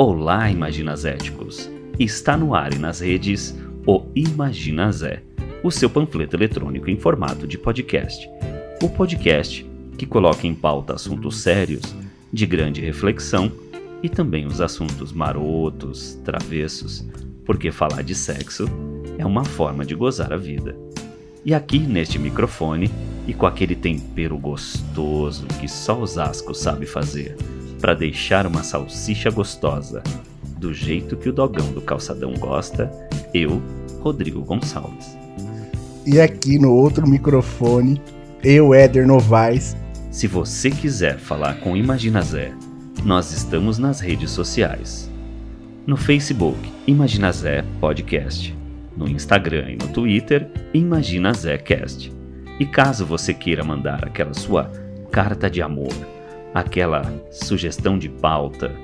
Olá, Imaginazéticos! Está no ar e nas redes o Imagina Zé, o seu panfleto eletrônico em formato de podcast. O podcast que coloca em pauta assuntos sérios, de grande reflexão e também os assuntos marotos, travessos, porque falar de sexo é uma forma de gozar a vida. E aqui neste microfone, e com aquele tempero gostoso que só Osasco sabe fazer, para deixar uma salsicha gostosa, do jeito que o dogão do calçadão gosta, eu, Rodrigo Gonçalves. E aqui no outro microfone, eu, Éder Novaes. Se você quiser falar com Imagina Zé, nós estamos nas redes sociais. No Facebook, Imagina Zé Podcast. No Instagram e no Twitter, Imagina Zé Cast. E caso você queira mandar aquela sua carta de amor, aquela sugestão de pauta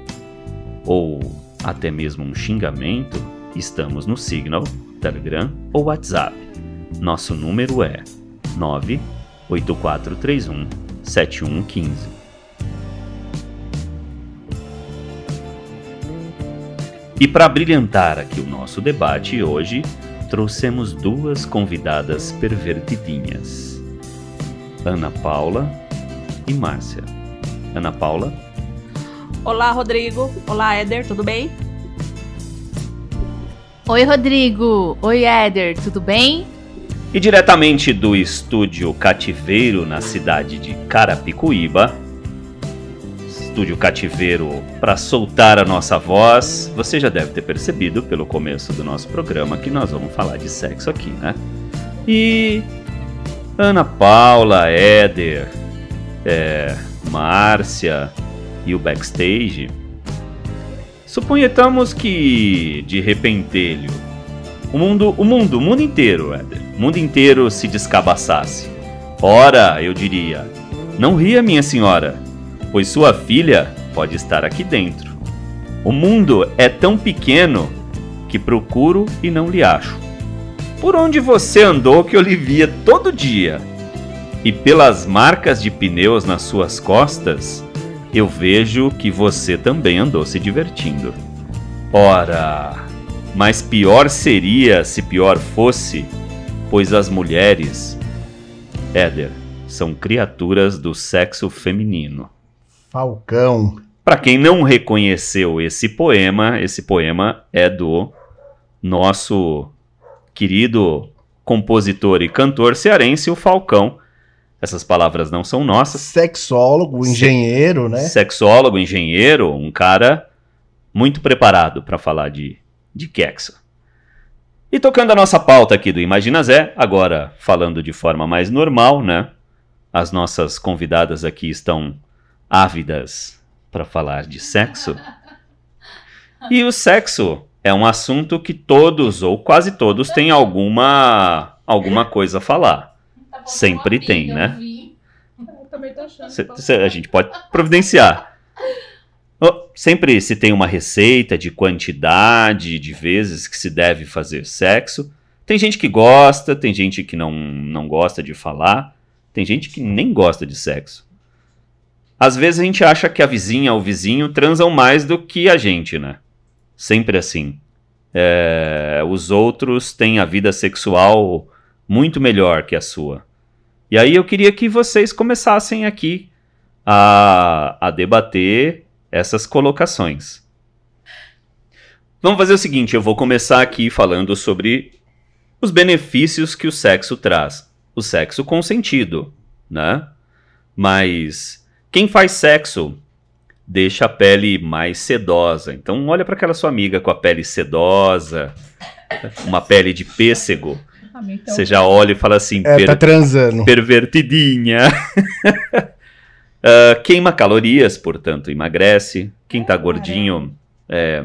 ou até mesmo um xingamento, estamos no Signal, Telegram ou WhatsApp. Nosso número é 98431 7115. E para brilhantar aqui o nosso debate hoje, trouxemos duas convidadas pervertidinhas: Ana Paula e Márcia. Ana Paula. Olá, Rodrigo. Olá, Éder, tudo bem? Oi, Rodrigo. Oi, Éder, tudo bem? E diretamente do estúdio Cativeiro na cidade de Carapicuíba, estúdio Cativeiro para soltar a nossa voz. Você já deve ter percebido pelo começo do nosso programa que nós vamos falar de sexo aqui, né? E Ana Paula, Éder, é, Márcia e o backstage. Suponhamos que de repentelho o mundo, o mundo, o mundo inteiro, Éder, o mundo inteiro se descabaçasse. Ora, eu diria, não ria, minha senhora pois sua filha pode estar aqui dentro. O mundo é tão pequeno que procuro e não lhe acho. Por onde você andou que eu lhe via todo dia? E pelas marcas de pneus nas suas costas, eu vejo que você também andou se divertindo. Ora, mas pior seria se pior fosse, pois as mulheres, Éder, são criaturas do sexo feminino. Falcão. Para quem não reconheceu esse poema, esse poema é do nosso querido compositor e cantor cearense, o Falcão. Essas palavras não são nossas. Sexólogo, engenheiro, né? Sexólogo, engenheiro, um cara muito preparado para falar de, de Kexo. E tocando a nossa pauta aqui do Imagina Zé, agora falando de forma mais normal, né? As nossas convidadas aqui estão ávidas para falar de sexo. E o sexo é um assunto que todos ou quase todos têm alguma alguma coisa a falar. Sempre tem, né? A gente pode providenciar. Sempre se tem uma receita de quantidade de vezes que se deve fazer sexo. Tem gente que gosta, tem gente que não, não gosta de falar, tem gente que nem gosta de sexo. Às vezes a gente acha que a vizinha ou o vizinho transam mais do que a gente, né? Sempre assim. É, os outros têm a vida sexual muito melhor que a sua. E aí eu queria que vocês começassem aqui a, a debater essas colocações. Vamos fazer o seguinte: eu vou começar aqui falando sobre os benefícios que o sexo traz. O sexo consentido, né? Mas quem faz sexo deixa a pele mais sedosa. Então, olha para aquela sua amiga com a pele sedosa, uma pele de pêssego. Então... Você já olha e fala assim: é, per... tá transando. Pervertidinha. uh, queima calorias, portanto, emagrece. Quem tá gordinho é,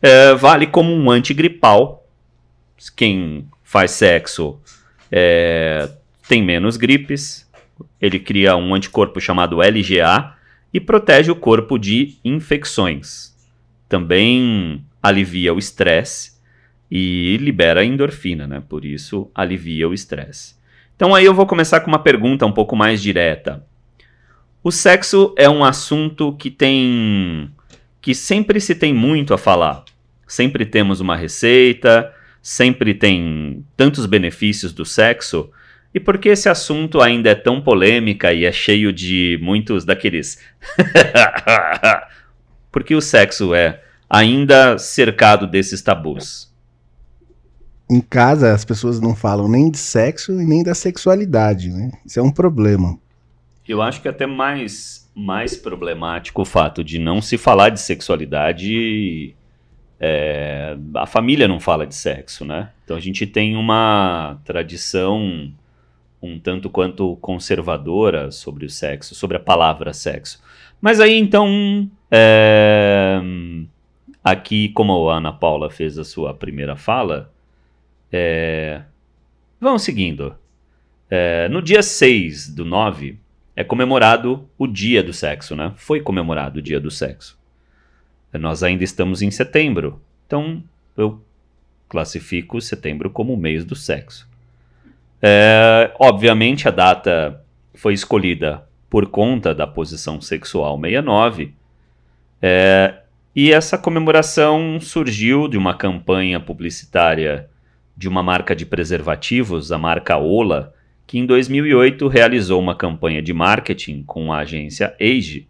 é, vale como um antigripal. Quem faz sexo é, tem menos gripes, ele cria um anticorpo chamado LGA e protege o corpo de infecções. Também alivia o estresse e libera endorfina, né? Por isso alivia o estresse. Então aí eu vou começar com uma pergunta um pouco mais direta. O sexo é um assunto que tem que sempre se tem muito a falar. Sempre temos uma receita, sempre tem tantos benefícios do sexo. E por que esse assunto ainda é tão polêmica e é cheio de muitos daqueles. Porque o sexo é ainda cercado desses tabus. Em casa, as pessoas não falam nem de sexo e nem da sexualidade, né? Isso é um problema. Eu acho que é até mais, mais problemático o fato de não se falar de sexualidade. É, a família não fala de sexo, né? Então a gente tem uma tradição um tanto quanto conservadora sobre o sexo, sobre a palavra sexo. Mas aí então, é, aqui, como a Ana Paula fez a sua primeira fala, é, vamos seguindo. É, no dia 6 do 9 é comemorado o dia do sexo, né? Foi comemorado o dia do sexo. Nós ainda estamos em setembro, então eu classifico setembro como o mês do sexo. É, obviamente, a data foi escolhida por conta da posição sexual 69. É, e essa comemoração surgiu de uma campanha publicitária de uma marca de preservativos, a marca Ola, que em 2008 realizou uma campanha de marketing com a agência Age.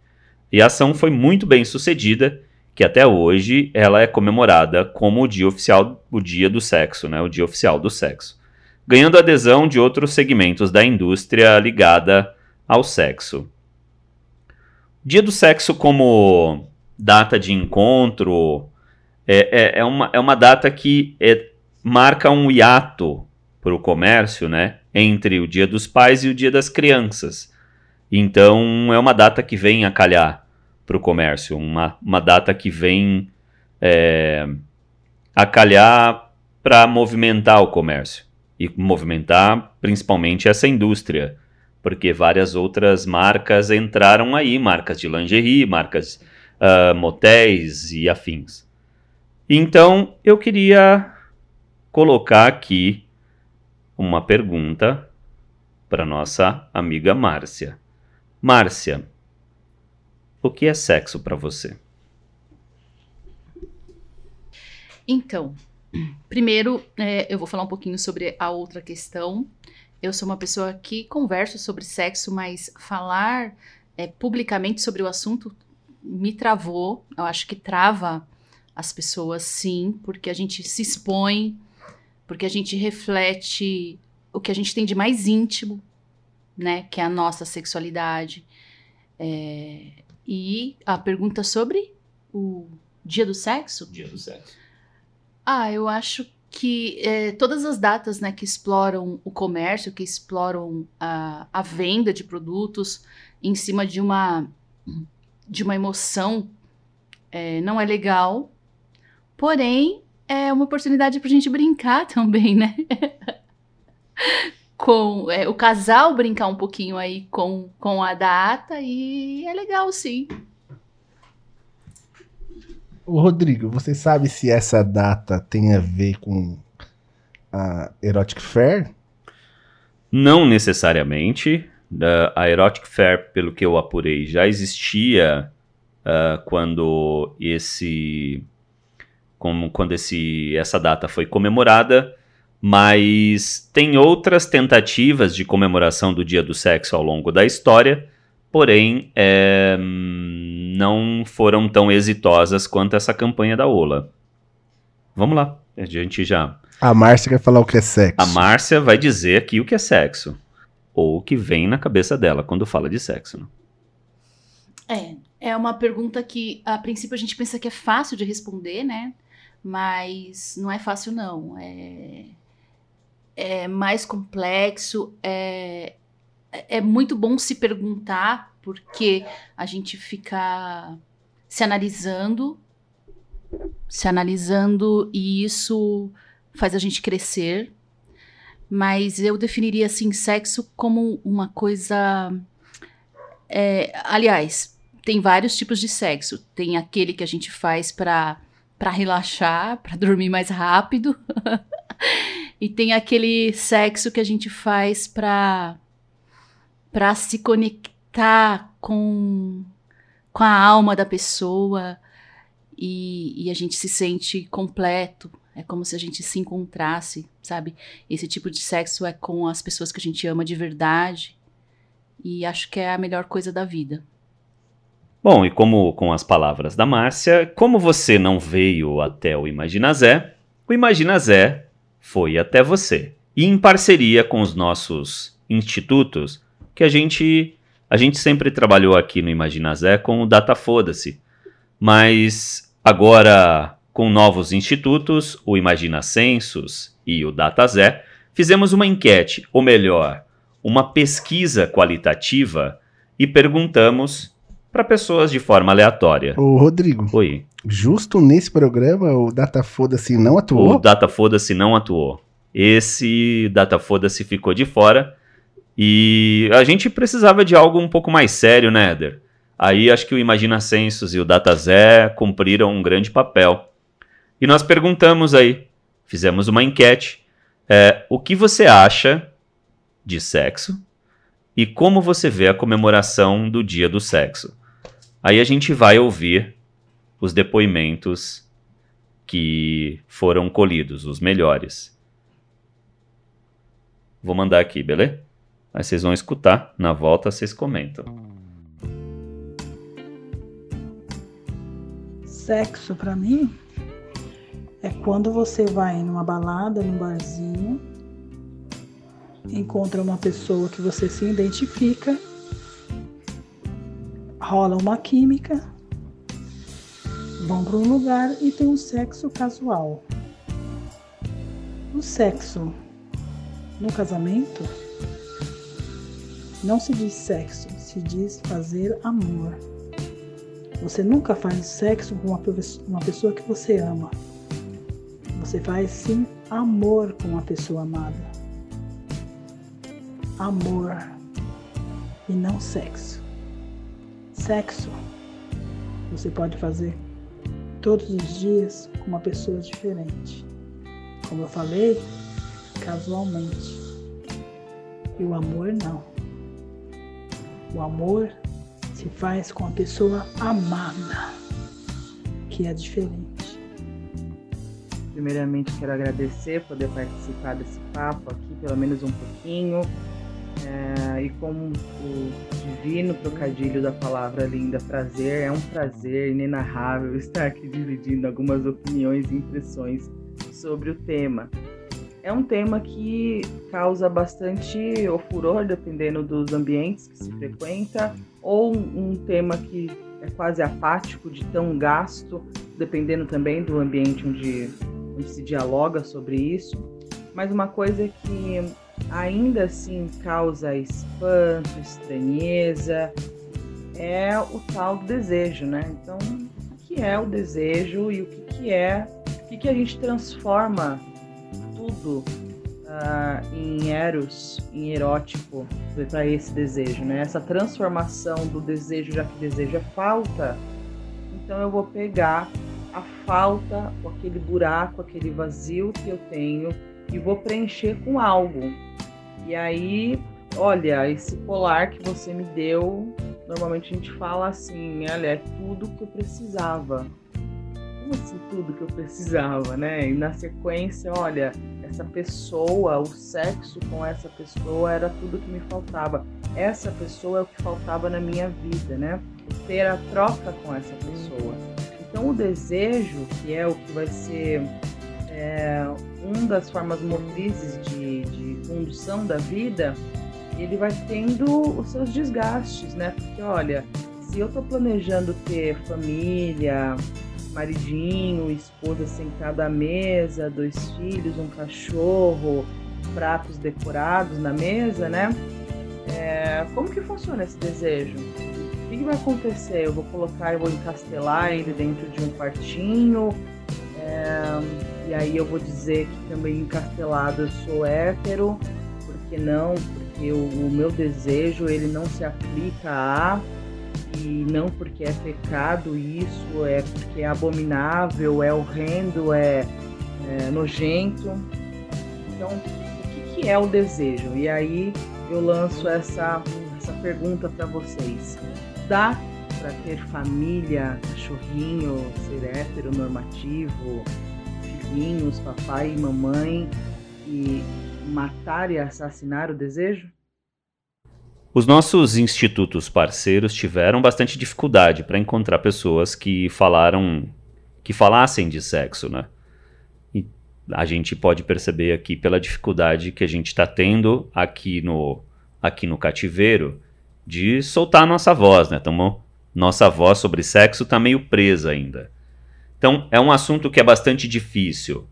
E a ação foi muito bem sucedida, que até hoje ela é comemorada como o dia oficial, o dia do sexo, né? o dia oficial do sexo ganhando adesão de outros segmentos da indústria ligada ao sexo. Dia do sexo como data de encontro é, é, é uma, é uma data que é, marca um hiato para o comércio, né? Entre o Dia dos Pais e o Dia das Crianças. Então é uma data que vem a calhar para o comércio, uma, uma data que vem é, a calhar para movimentar o comércio e movimentar principalmente essa indústria, porque várias outras marcas entraram aí, marcas de lingerie, marcas uh, motéis e afins. Então eu queria colocar aqui uma pergunta para nossa amiga Márcia. Márcia, o que é sexo para você? Então, Primeiro, é, eu vou falar um pouquinho sobre a outra questão. Eu sou uma pessoa que converso sobre sexo, mas falar é, publicamente sobre o assunto me travou. Eu acho que trava as pessoas, sim, porque a gente se expõe, porque a gente reflete o que a gente tem de mais íntimo, né? Que é a nossa sexualidade. É, e a pergunta sobre o dia do sexo? Dia do sexo. Ah, eu acho que é, todas as datas né, que exploram o comércio, que exploram a, a venda de produtos em cima de uma, de uma emoção, é, não é legal. Porém, é uma oportunidade para a gente brincar também, né? com é, o casal brincar um pouquinho aí com, com a data e é legal sim. O Rodrigo, você sabe se essa data tem a ver com a Erotic Fair? Não necessariamente. a Erotic Fair, pelo que eu apurei, já existia uh, quando esse como quando esse, essa data foi comemorada, mas tem outras tentativas de comemoração do Dia do Sexo ao longo da história, porém é, não foram tão exitosas quanto essa campanha da Ola. Vamos lá, a gente já. A Márcia vai falar o que é sexo. A Márcia vai dizer aqui o que é sexo. Ou o que vem na cabeça dela quando fala de sexo. Né? É, é uma pergunta que a princípio a gente pensa que é fácil de responder, né? Mas não é fácil, não. É, é mais complexo, é, é muito bom se perguntar porque a gente fica se analisando, se analisando e isso faz a gente crescer. Mas eu definiria assim sexo como uma coisa. É, aliás, tem vários tipos de sexo. Tem aquele que a gente faz para para relaxar, para dormir mais rápido. e tem aquele sexo que a gente faz para para se conectar com, com a alma da pessoa e, e a gente se sente completo. É como se a gente se encontrasse, sabe? Esse tipo de sexo é com as pessoas que a gente ama de verdade. E acho que é a melhor coisa da vida. Bom, e como com as palavras da Márcia, como você não veio até o Imagina Zé, o Imagina Zé foi até você. E em parceria com os nossos institutos, que a gente a gente sempre trabalhou aqui no Imagina Zé com o Data Foda-se. Mas agora com novos institutos, o Imagina Census e o Data Zé, fizemos uma enquete, ou melhor, uma pesquisa qualitativa e perguntamos para pessoas de forma aleatória. Ô, Rodrigo, Oi. justo nesse programa o Data Foda-se não atuou? O Data Foda-se não atuou. Esse Data Foda-se ficou de fora. E a gente precisava de algo um pouco mais sério, né, Éder? Aí acho que o Imagina Census e o Data Zé cumpriram um grande papel. E nós perguntamos aí, fizemos uma enquete, é, o que você acha de sexo e como você vê a comemoração do Dia do Sexo. Aí a gente vai ouvir os depoimentos que foram colhidos, os melhores. Vou mandar aqui, beleza? Aí vocês vão escutar, na volta vocês comentam. Sexo pra mim é quando você vai numa balada, num barzinho, encontra uma pessoa que você se identifica, rola uma química, vão para um lugar e tem um sexo casual. O sexo no casamento não se diz sexo, se diz fazer amor. Você nunca faz sexo com uma, pessoa que você ama. Você faz sim amor com a pessoa amada. Amor e não sexo. Sexo você pode fazer todos os dias com uma pessoa diferente. Como eu falei, casualmente. E o amor não. O amor se faz com a pessoa amada, que é diferente. Primeiramente, quero agradecer poder participar desse papo aqui, pelo menos um pouquinho. É, e como o divino trocadilho da palavra linda prazer, é um prazer inenarrável estar aqui dividindo algumas opiniões e impressões sobre o tema é um tema que causa bastante o furor, dependendo dos ambientes que se frequenta, ou um tema que é quase apático, de tão gasto, dependendo também do ambiente onde, onde se dialoga sobre isso. Mas uma coisa que ainda assim causa espanto, estranheza, é o tal do desejo, né? Então, o que é o desejo e o que, que é, o que, que a gente transforma tudo uh, em eros, em erótico, para esse desejo, né? Essa transformação do desejo, já que desejo é falta, então eu vou pegar a falta, aquele buraco, aquele vazio que eu tenho e vou preencher com algo. E aí, olha, esse colar que você me deu, normalmente a gente fala assim, olha, é tudo que eu precisava. Como assim tudo que eu precisava, né? E na sequência, olha, essa pessoa, o sexo com essa pessoa era tudo que me faltava. Essa pessoa é o que faltava na minha vida, né? Ter a troca com essa pessoa. Então, o desejo, que é o que vai ser é, uma das formas motrizes de, de condução da vida, ele vai tendo os seus desgastes, né? Porque, olha, se eu estou planejando ter família, maridinho, esposa sentada à mesa, dois filhos, um cachorro, pratos decorados na mesa, né? É, como que funciona esse desejo? O que, que, vai acontecer? Eu vou colocar, eu vou encastelar ele dentro de um quartinho, é, e aí eu vou dizer que também encastelado eu sou hétero, por que não? Porque o, o meu desejo ele não se aplica a e não porque é pecado isso, é porque é abominável, é horrendo, é, é nojento. Então, o que, que, é o desejo? E aí eu lanço essa, essa pergunta para vocês. Dá para ter família, cachorrinho, ser heteronormativo, filhinhos, papai e mamãe e matar e assassinar o desejo? Os nossos institutos parceiros tiveram bastante dificuldade para encontrar pessoas que falaram que falassem de sexo, né? E a gente pode perceber aqui pela dificuldade que a gente está tendo aqui no aqui no cativeiro de soltar nossa voz, né? Tamo, nossa voz sobre sexo está meio presa ainda. Então é um assunto que é bastante difícil.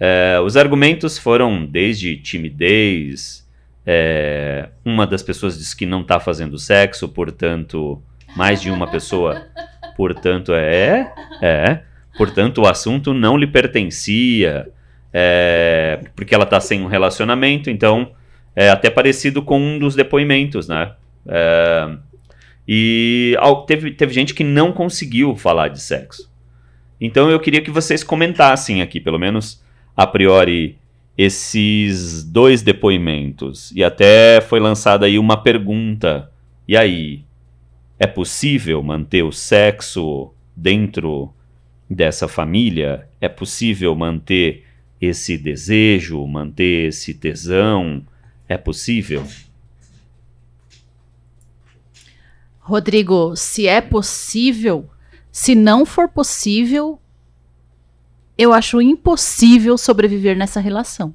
É, os argumentos foram desde timidez, é, uma das pessoas diz que não está fazendo sexo, portanto, mais de uma pessoa, portanto, é, é, portanto, o assunto não lhe pertencia, é, porque ela está sem um relacionamento, então é até parecido com um dos depoimentos, né? É, e teve, teve gente que não conseguiu falar de sexo. Então eu queria que vocês comentassem aqui, pelo menos a priori, esses dois depoimentos e até foi lançada aí uma pergunta. E aí, é possível manter o sexo dentro dessa família? É possível manter esse desejo, manter esse tesão? É possível? Rodrigo, se é possível, se não for possível, eu acho impossível sobreviver nessa relação.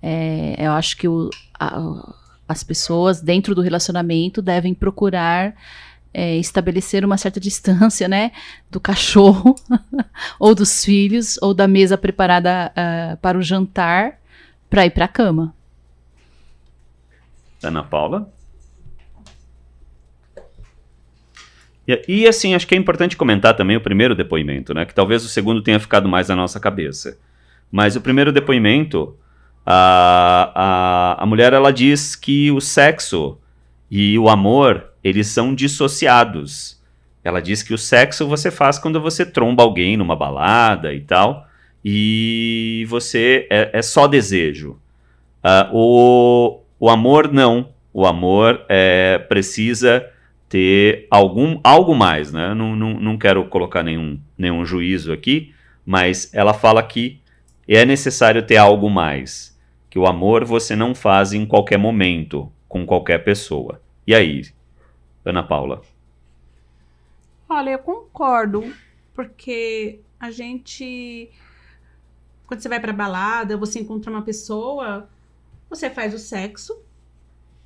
É, eu acho que o, a, as pessoas dentro do relacionamento devem procurar é, estabelecer uma certa distância, né, do cachorro ou dos filhos ou da mesa preparada uh, para o jantar para ir para a cama. Ana Paula? E, e, assim, acho que é importante comentar também o primeiro depoimento, né? Que talvez o segundo tenha ficado mais na nossa cabeça. Mas o primeiro depoimento, a, a, a mulher ela diz que o sexo e o amor, eles são dissociados. Ela diz que o sexo você faz quando você tromba alguém numa balada e tal, e você é, é só desejo. Uh, o, o amor não. O amor é, precisa ter algum algo mais, né? Não, não, não quero colocar nenhum, nenhum juízo aqui, mas ela fala que é necessário ter algo mais, que o amor você não faz em qualquer momento, com qualquer pessoa. E aí, Ana Paula? Olha, eu concordo, porque a gente quando você vai para balada, você encontra uma pessoa, você faz o sexo,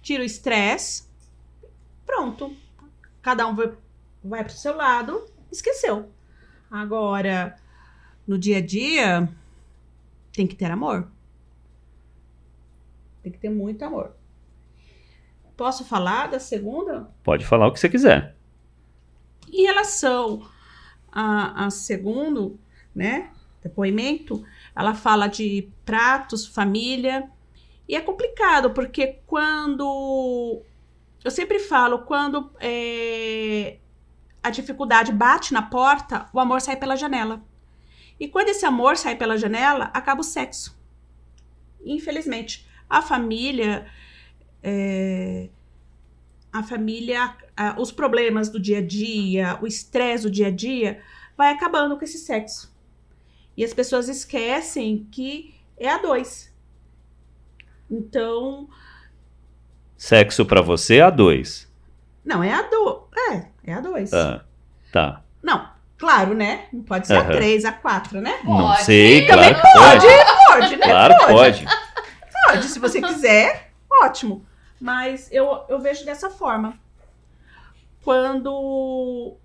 tira o estresse, pronto cada um vai, vai pro seu lado, esqueceu. Agora, no dia a dia, tem que ter amor. Tem que ter muito amor. Posso falar da segunda? Pode falar o que você quiser. Em relação a, a segundo, né, depoimento, ela fala de pratos, família, e é complicado porque quando eu sempre falo, quando é, a dificuldade bate na porta, o amor sai pela janela. E quando esse amor sai pela janela, acaba o sexo. Infelizmente, a família, é, a família, a, os problemas do dia a dia, o estresse do dia a dia, vai acabando com esse sexo. E as pessoas esquecem que é a dois. Então, Sexo para você é a 2. Não, é a 2. É, é a 2. Ah, tá. Não, claro, né? Não pode ser a 3, a 4, né? Não pode. sei, claro que pode. Pode, pode né? Claro, pode. Pode, se você quiser, ótimo. Mas eu, eu vejo dessa forma. Quando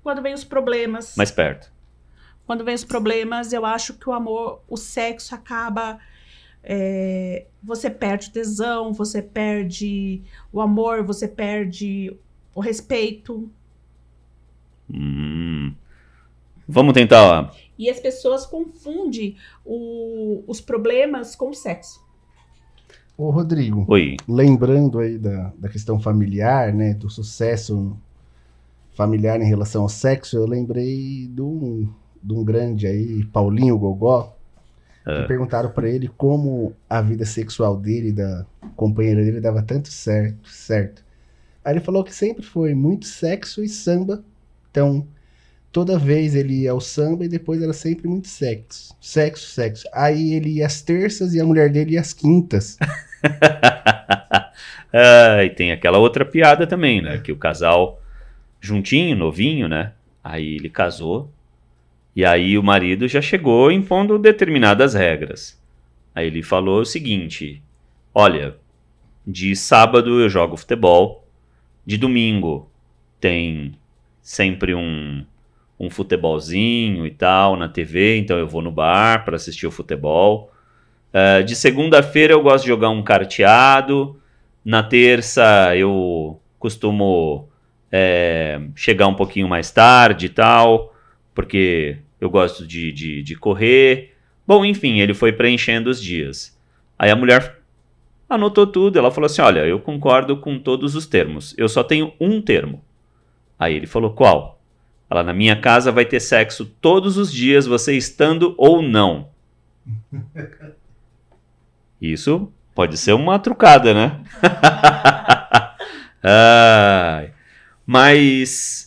quando vem os problemas. Mais perto. Quando vem os problemas, eu acho que o amor, o sexo acaba é, você perde o tesão, você perde o amor, você perde o respeito. Hum. Vamos tentar. E as pessoas confundem o, os problemas com o sexo. Ô, Rodrigo. Oi. Lembrando aí da, da questão familiar, né? Do sucesso familiar em relação ao sexo, eu lembrei de um, de um grande aí, Paulinho Gogó, é. perguntaram para ele como a vida sexual dele, da companheira dele, dava tanto certo, certo. Aí ele falou que sempre foi muito sexo e samba. Então, toda vez ele ia ao samba e depois era sempre muito sexo. Sexo, sexo. Aí ele ia às terças e a mulher dele ia às quintas. ah, e tem aquela outra piada também, né? Que o casal juntinho, novinho, né? Aí ele casou. E aí o marido já chegou impondo determinadas regras. Aí ele falou o seguinte: Olha, de sábado eu jogo futebol, de domingo tem sempre um, um futebolzinho e tal na TV, então eu vou no bar para assistir o futebol. Uh, de segunda-feira eu gosto de jogar um carteado. Na terça eu costumo é, chegar um pouquinho mais tarde e tal, porque eu gosto de, de, de correr. Bom, enfim, ele foi preenchendo os dias. Aí a mulher anotou tudo, ela falou assim: Olha, eu concordo com todos os termos, eu só tenho um termo. Aí ele falou: Qual? Ela, na minha casa vai ter sexo todos os dias, você estando ou não. Isso pode ser uma trucada, né? Ai. Mas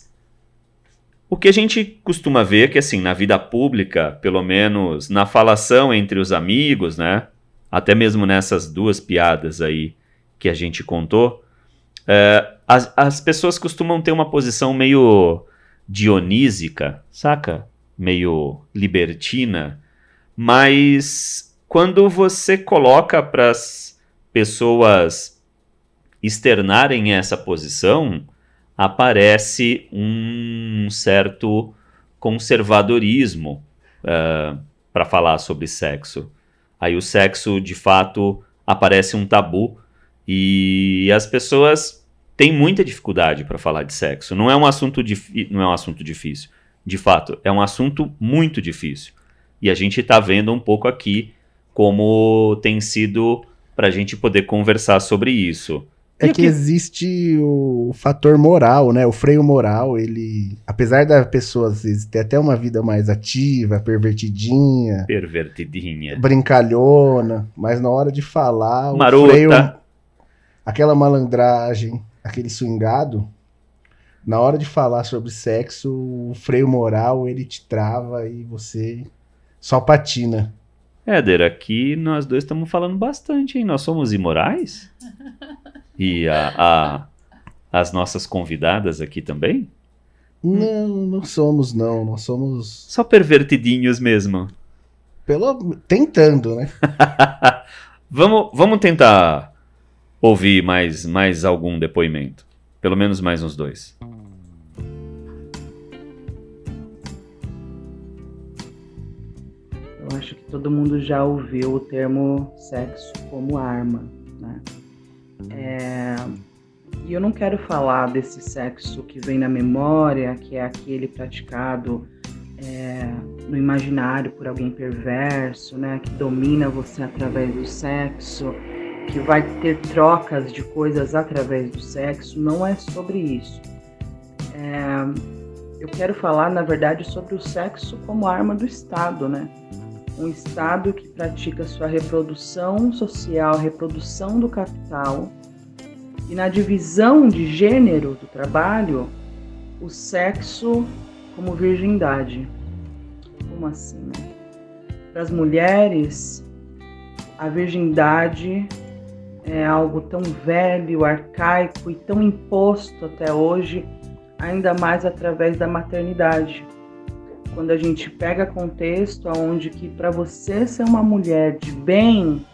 o que a gente costuma ver é que, assim, na vida pública, pelo menos na falação entre os amigos, né? Até mesmo nessas duas piadas aí que a gente contou, é, as, as pessoas costumam ter uma posição meio dionísica, saca? Meio libertina, mas quando você coloca para as pessoas externarem essa posição, aparece um certo conservadorismo uh, eh, para falar sobre sexo. Aí o sexo, de fato, aparece um tabu e as pessoas têm muita dificuldade para falar de sexo. Não é um assunto não é um assunto difícil. De fato, é um assunto muito difícil. E a gente está vendo um pouco aqui como tem sido para a gente poder conversar sobre isso. É que, que existe o fator moral, né? O freio moral, ele. Apesar da pessoa às vezes ter até uma vida mais ativa, pervertidinha. Pervertidinha. Brincalhona, mas na hora de falar, Marota. o freio. Aquela malandragem, aquele swingado. Na hora de falar sobre sexo, o freio moral ele te trava e você só patina. Éder, aqui nós dois estamos falando bastante, hein? Nós somos imorais? E a, a, as nossas convidadas aqui também? Não, não somos, não. Nós somos. Só pervertidinhos mesmo. Pelo... Tentando, né? vamos, vamos tentar ouvir mais, mais algum depoimento. Pelo menos mais uns dois. Eu acho que todo mundo já ouviu o termo sexo como arma, né? É, e eu não quero falar desse sexo que vem na memória, que é aquele praticado é, no imaginário por alguém perverso, né, que domina você através do sexo, que vai ter trocas de coisas através do sexo. Não é sobre isso. É, eu quero falar, na verdade, sobre o sexo como arma do Estado, né? Um Estado que pratica sua reprodução social, reprodução do capital, e na divisão de gênero do trabalho, o sexo como virgindade. Como assim, né? Para as mulheres, a virgindade é algo tão velho, arcaico e tão imposto até hoje, ainda mais através da maternidade quando a gente pega contexto onde que para você ser uma mulher de bem,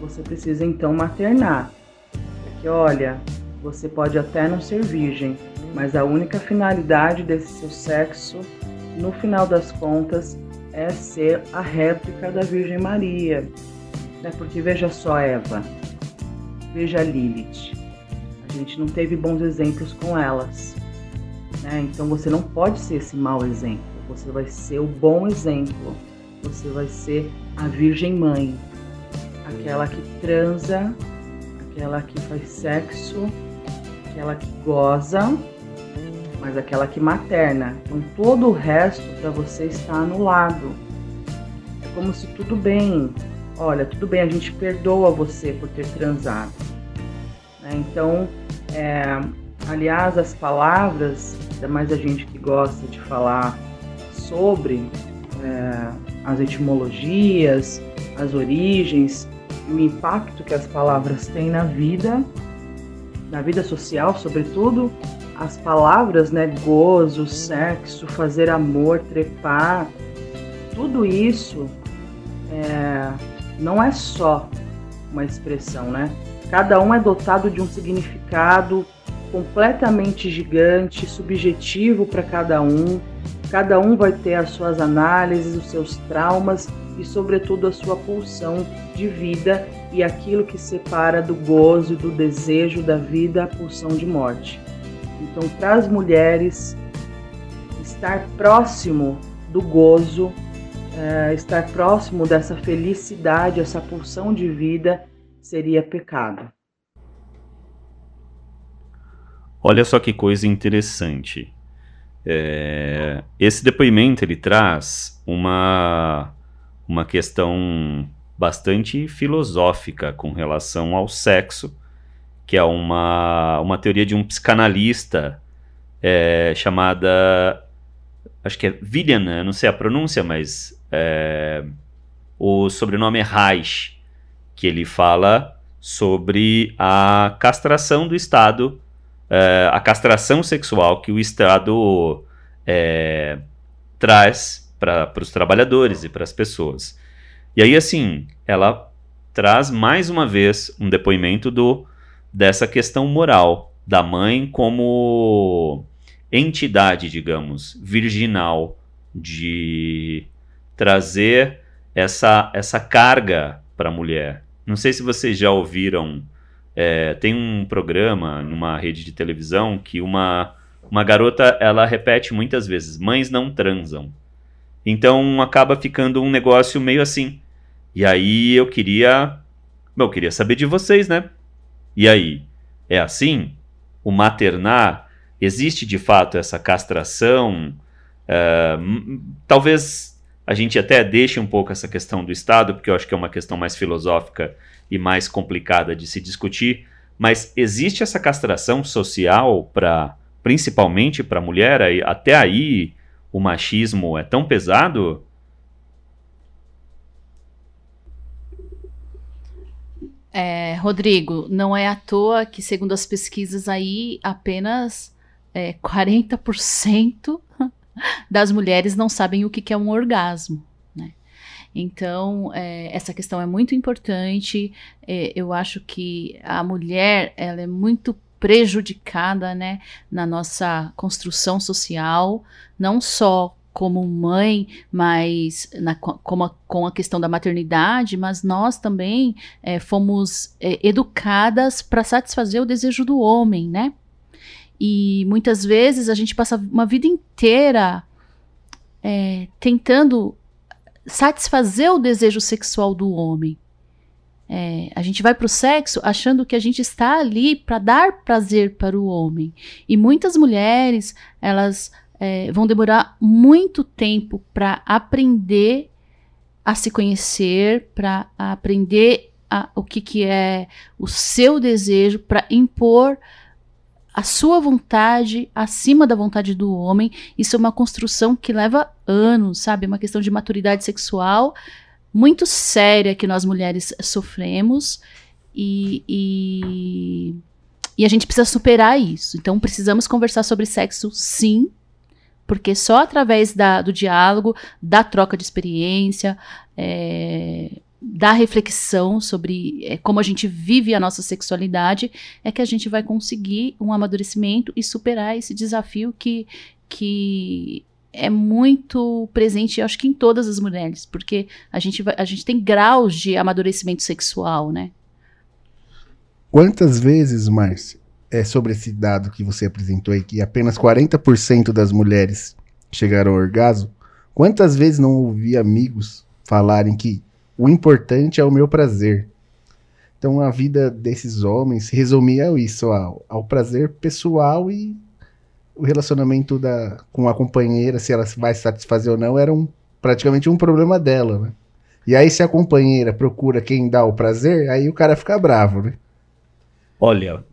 você precisa então maternar. Porque olha, você pode até não ser virgem, mas a única finalidade desse seu sexo, no final das contas, é ser a réplica da Virgem Maria. Né? Porque veja só, Eva, veja Lilith. A gente não teve bons exemplos com elas. Né? Então você não pode ser esse mau exemplo, você vai ser o bom exemplo, você vai ser a Virgem Mãe, aquela que transa, aquela que faz sexo, aquela que goza, mas aquela que materna. Então todo o resto para você está anulado. É como se tudo bem, olha, tudo bem, a gente perdoa você por ter transado. Né? Então É, aliás, as palavras, ainda mais a gente que gosta de falar sobre é, as etimologias, as origens, o impacto que as palavras têm na vida, na vida social, sobretudo, as palavras, né, gozo, sexo, fazer amor, trepar, tudo isso é, não é só uma expressão, né? Cada um é dotado de um significado completamente gigante, subjetivo para cada um. Cada um vai ter as suas análises, os seus traumas e, sobretudo, a sua pulsão de vida e aquilo que separa do gozo e do desejo da vida a pulsão de morte. Então, para as mulheres, estar próximo do gozo, é, estar próximo dessa felicidade, essa pulsão de vida, seria pecado. Olha só que coisa interessante. É, esse depoimento ele traz uma, uma questão bastante filosófica com relação ao sexo, que é uma, uma teoria de um psicanalista é, chamada. Acho que é William, não sei a pronúncia, mas é, o sobrenome é Reich, que ele fala sobre a castração do Estado uh, a castração sexual que o Estado é, traz para os trabalhadores e para as pessoas. E aí, assim, ela traz mais uma vez um depoimento do, dessa questão moral da mãe como entidade, digamos, virginal, de trazer essa, essa carga para a mulher. Não sei se vocês já ouviram é, tem um programa numa rede de televisão que uma, uma garota ela repete muitas vezes: mães não transam. Então acaba ficando um negócio meio assim. E aí eu queria. Eu queria saber de vocês, né? E aí? É assim? O maternar? Existe de fato essa castração? Uh, talvez a gente até deixe um pouco essa questão do Estado, porque eu acho que é uma questão mais filosófica e mais complicada de se discutir, mas existe essa castração social para principalmente para a mulher? Até aí o machismo é tão pesado? É, Rodrigo, não é à toa que, segundo as pesquisas aí, apenas é, 40% das mulheres não sabem o que é um orgasmo. Então, é, essa questão é muito importante. É, eu acho que a mulher ela é muito prejudicada né, na nossa construção social, não só como mãe, mas na, com, a, com a questão da maternidade, mas nós também é, fomos é, educadas para satisfazer o desejo do homem, né? E muitas vezes a gente passa uma vida inteira é, tentando satisfazer o desejo sexual do homem. É, a gente vai para o sexo achando que a gente está ali para dar prazer para o homem. E muitas mulheres, elas é, vão demorar muito tempo para aprender a se conhecer, para aprender a, o que, que é o seu desejo, para impor a sua vontade acima da vontade do homem. Isso é uma construção que leva anos, sabe? É uma questão de maturidade sexual muito séria que nós mulheres sofremos e, e, e a gente precisa superar isso. Então precisamos conversar sobre sexo, sim, porque só através da, do diálogo, da troca de experiência, é, da reflexão sobre é, como a gente vive a nossa sexualidade, é que a gente vai conseguir um amadurecimento e superar esse desafio que, que é muito presente, acho que em todas as mulheres, porque a gente, vai, a gente tem graus de amadurecimento sexual, né? Quantas vezes, Márcia, é sobre esse dado que você apresentou aí, que apenas 40% das mulheres chegaram ao orgasmo, quantas vezes não ouvi amigos falarem que o importante é o meu prazer. Então a vida desses homens se resumia a isso, ao, ao prazer pessoal e o relacionamento da, com a companheira, se ela vai satisfazer ou não, era um, praticamente um problema dela, né? E aí, se a companheira procura quem dá o prazer, aí o cara fica bravo, né? Olha,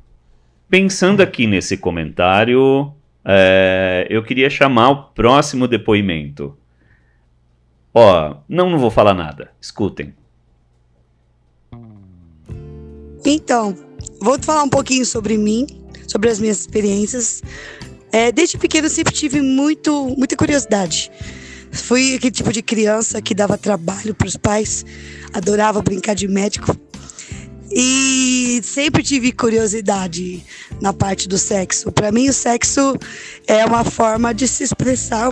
pensando aqui nesse comentário, é, eu queria chamar o próximo depoimento. Ó, não, não vou falar nada. Escutem. Então, vou falar um pouquinho sobre mim, sobre as minhas experiências. É, desde pequeno sempre tive muito, muita curiosidade. Fui aquele tipo de criança que dava trabalho para os pais, adorava brincar de médico. E sempre tive curiosidade na parte do sexo. Para mim, o sexo é uma forma de se expressar,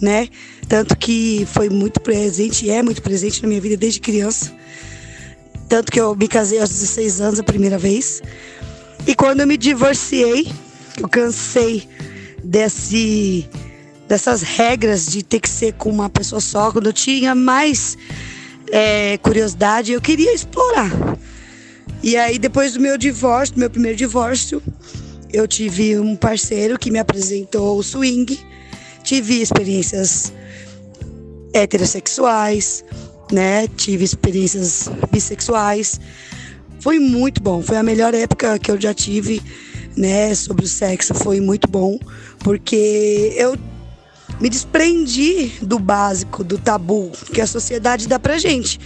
né? Tanto que foi muito presente é muito presente na minha vida desde criança. Tanto que eu me casei aos 16 anos a primeira vez. E quando eu me divorciei, eu cansei desse, dessas regras de ter que ser com uma pessoa só. Quando eu tinha mais é, curiosidade, eu queria explorar. E aí, depois do meu divórcio, do meu primeiro divórcio, eu tive um parceiro que me apresentou o swing. Tive experiências heterossexuais, né? Tive experiências bissexuais. Foi muito bom. Foi a melhor época que eu já tive, né? Sobre o sexo. Foi muito bom, porque eu me desprendi do básico, do tabu que a sociedade dá pra gente.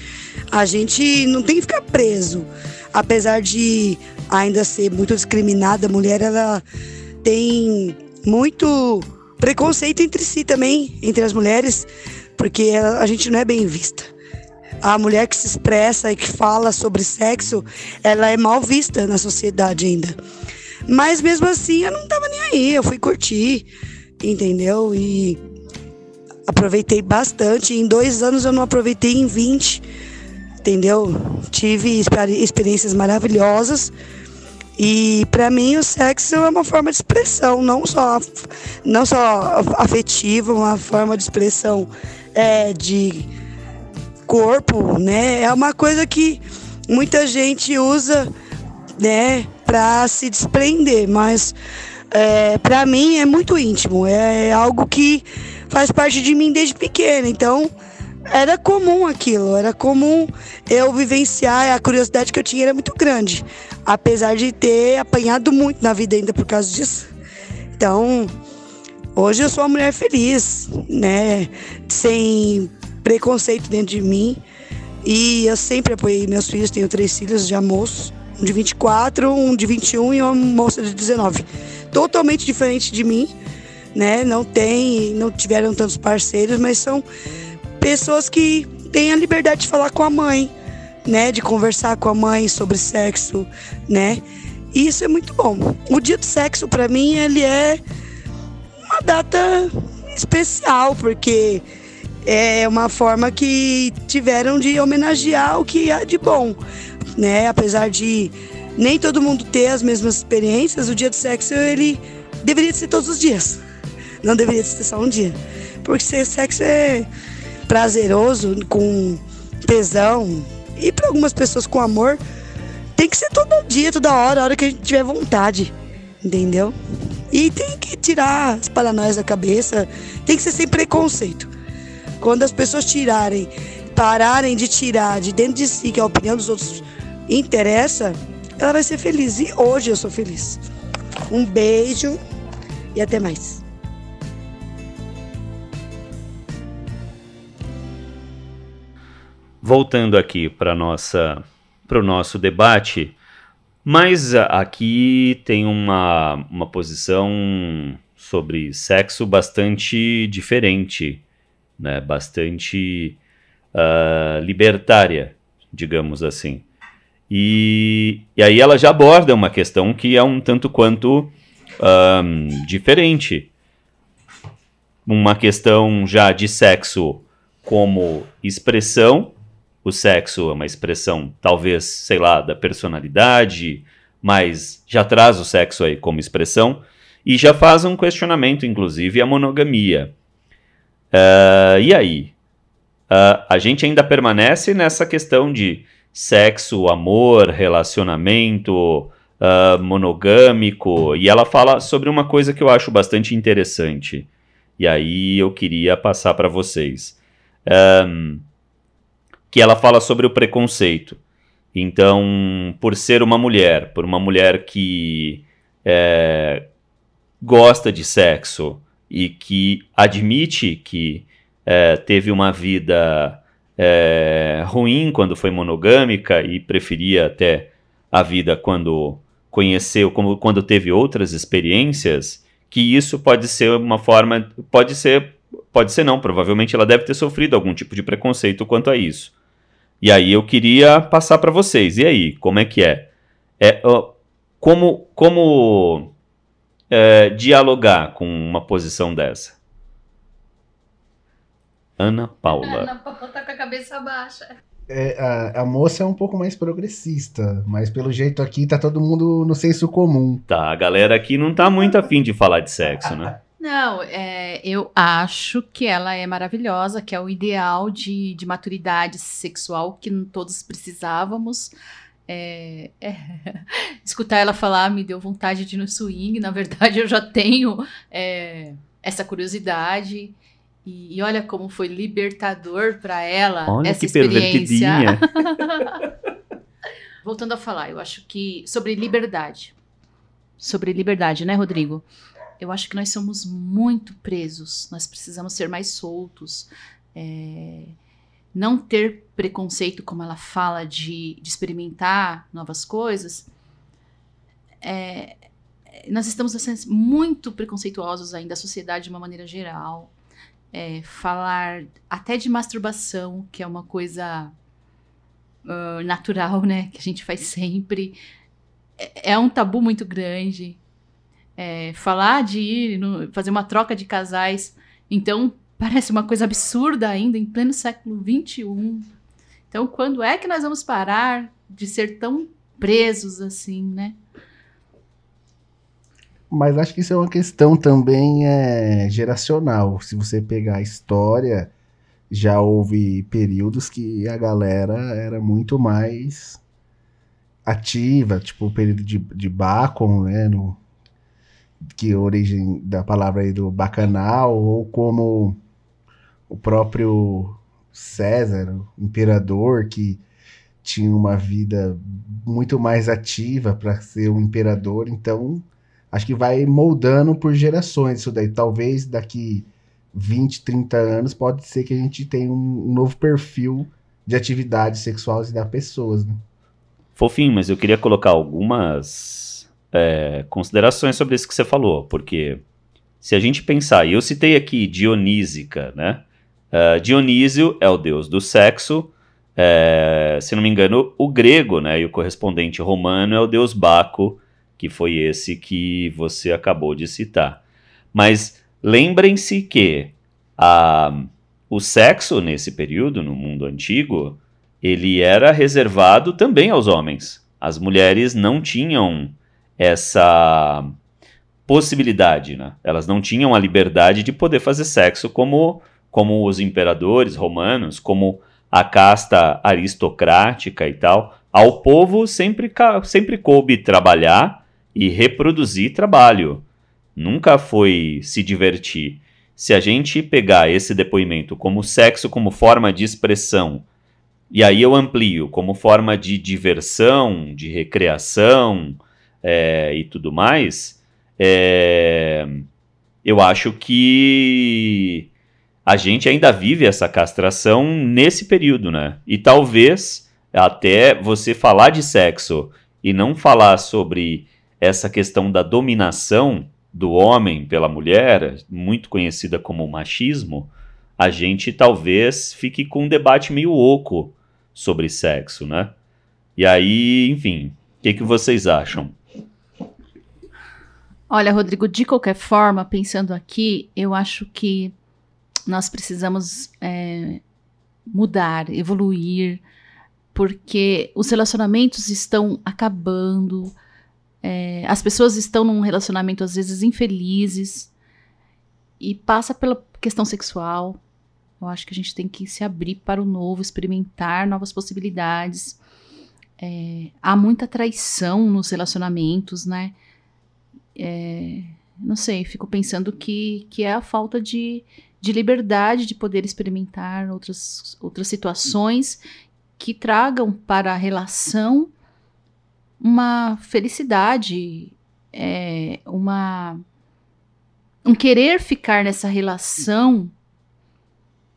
A gente não tem que ficar preso. Apesar de ainda ser muito discriminada, a mulher ela tem muito preconceito entre si também, entre as mulheres, porque a gente não é bem vista. A mulher que se expressa e que fala sobre sexo, ela é mal vista na sociedade ainda. Mas mesmo assim, eu não tava nem aí, eu fui curtir, entendeu? E aproveitei bastante. Em dois anos eu não aproveitei em 20, entendeu? Tive experiências maravilhosas. E para mim o sexo é uma forma de expressão, não só, não só afetiva, uma forma de expressão é, de corpo, né? É uma coisa que muita gente usa, né, para se desprender, mas é, para mim é muito íntimo, é algo que faz parte de mim desde pequena, então era comum aquilo, era comum eu vivenciar, a curiosidade que eu tinha era muito grande, apesar de ter apanhado muito na vida ainda por causa disso. Então, hoje eu sou uma mulher feliz, né, sem preconceito dentro de mim, e eu sempre apoiei meus filhos, tenho três filhos já moços, um de 24, um de 21 e uma moça de 19. Totalmente diferente de mim, né? Não tem, não tiveram tantos parceiros, mas são pessoas que têm a liberdade de falar com a mãe, né? De conversar com a mãe sobre sexo, né? E isso é muito bom. O dia do sexo para mim ele é uma data especial porque é uma forma que tiveram de homenagear o que há de bom, né? Apesar de nem todo mundo ter as mesmas experiências, o dia do sexo ele deveria ser todos os dias. Não deveria ser só um dia. Porque ser sexo é prazeroso, com tesão, e para algumas pessoas com amor, tem que ser todo dia, toda hora, a hora que a gente tiver vontade. Entendeu? E tem que tirar as paranoias da cabeça, tem que ser sem preconceito. Quando as pessoas tirarem, pararem de tirar de dentro de si, que a opinião dos outros interessa, ela vai ser feliz. E hoje eu sou feliz. Um beijo e até mais. voltando aqui para nossa para o nosso debate, mas aqui tem uma, uma posição sobre sexo bastante diferente, né? bastante uh, libertária, digamos assim. E, e aí ela já aborda uma questão que é um tanto quanto um, diferente. Uma questão já de sexo como expressão o sexo é uma expressão, talvez, sei lá, da personalidade, mas já traz o sexo aí como expressão e já faz um questionamento, inclusive, a monogamia. Uh, e aí? Uh, a gente ainda permanece nessa questão de sexo, amor, relacionamento uh, monogâmico, e ela fala sobre uma coisa que eu acho bastante interessante. E aí eu queria passar para vocês. Um, que ela fala sobre o preconceito. Então, por ser uma mulher, por uma mulher que é, gosta de sexo e que admite que é, teve uma vida é, ruim quando foi monogâmica e preferia até a vida quando conheceu, como, quando teve outras experiências, que isso pode ser uma forma, pode ser, pode ser não, provavelmente ela deve ter sofrido algum tipo de preconceito quanto a isso. E aí eu queria passar para vocês. E aí, como é que é? é como como é, dialogar com uma posição dessa? Ana Paula. Ana Paula tá com a cabeça baixa. É, a, a, moça é um pouco mais progressista, mas pelo jeito aqui tá todo mundo no senso comum. Tá, a galera aqui não tá muito afim de falar de sexo, né? Não, é, eu acho que ela é maravilhosa, que é o ideal de, de maturidade sexual que todos precisávamos. É, é, escutar ela falar me deu vontade de ir no swing. Na verdade, eu já tenho é, essa curiosidade. E, e, olha como foi libertador para ela olha essa que experiência. Voltando a falar, eu acho que sobre liberdade. Sobre liberdade, né, Rodrigo? Eu acho que nós somos muito presos, nós precisamos ser mais soltos. É, não ter preconceito, como ela fala, de, de experimentar novas coisas. É, nós estamos assim, muito preconceituosos ainda, a sociedade de uma maneira geral. É, falar até de masturbação, que é uma coisa uh, natural, né? Que a gente faz sempre. É, é um tabu muito grande é, falar de ir no, fazer uma troca de casais. Então, parece uma coisa absurda ainda em pleno século XXI. Então, quando é que nós vamos parar de ser tão presos assim, né? Mas acho que isso é uma questão também é, geracional. Se você pegar a história, já houve períodos que a galera era muito mais ativa, tipo o período de, de Bacon, né, no, que é a origem da palavra aí do bacanal, ou como o próprio César, o imperador, que tinha uma vida muito mais ativa para ser um imperador, então acho que vai moldando por gerações isso daí. Talvez daqui 20, 30 anos pode ser que a gente tenha um, novo perfil de atividades sexuais da pessoas, né? Fofinho, mas eu queria colocar algumas é, considerações sobre isso que você falou, porque se a gente pensar, e eu citei aqui Dionísica, né? Uh, Dionísio é o deus do sexo, é, se não me engano, o grego, né? E o correspondente romano é o deus Baco, que foi esse que você acabou de citar. Mas lembrem-se que a, o sexo nesse período, no mundo antigo, ele era reservado também aos homens. As mulheres não tinham essa possibilidade, né? Elas não tinham a liberdade de poder fazer sexo como, como os imperadores romanos, como a casta aristocrática e tal. Ao povo sempre, sempre coube trabalhar e reproduzir trabalho. Nunca foi se divertir. Se a gente pegar esse depoimento como sexo como forma de expressão, e aí eu amplio como forma de diversão, de recreação, é, e tudo mais, é, eu acho que a gente ainda vive essa castração nesse período, né? E talvez até você falar de sexo e não falar sobre essa questão da dominação do homem pela mulher, muito conhecida como machismo, a gente talvez fique com um debate meio oco sobre sexo, né? E aí, enfim, o que, que vocês acham? Olha, Rodrigo, de qualquer forma, pensando aqui, eu acho que nós precisamos é, mudar, evoluir, porque os relacionamentos estão acabando, é, as pessoas estão num relacionamento às vezes infelizes e passa pela questão sexual. Eu acho que a gente tem que se abrir para o novo, experimentar novas possibilidades. É, há muita traição nos relacionamentos, né? É, não sei, fico pensando que, que é a falta de, de liberdade de poder experimentar outras, outras situações que tragam para a relação uma felicidade é, uma um querer ficar nessa relação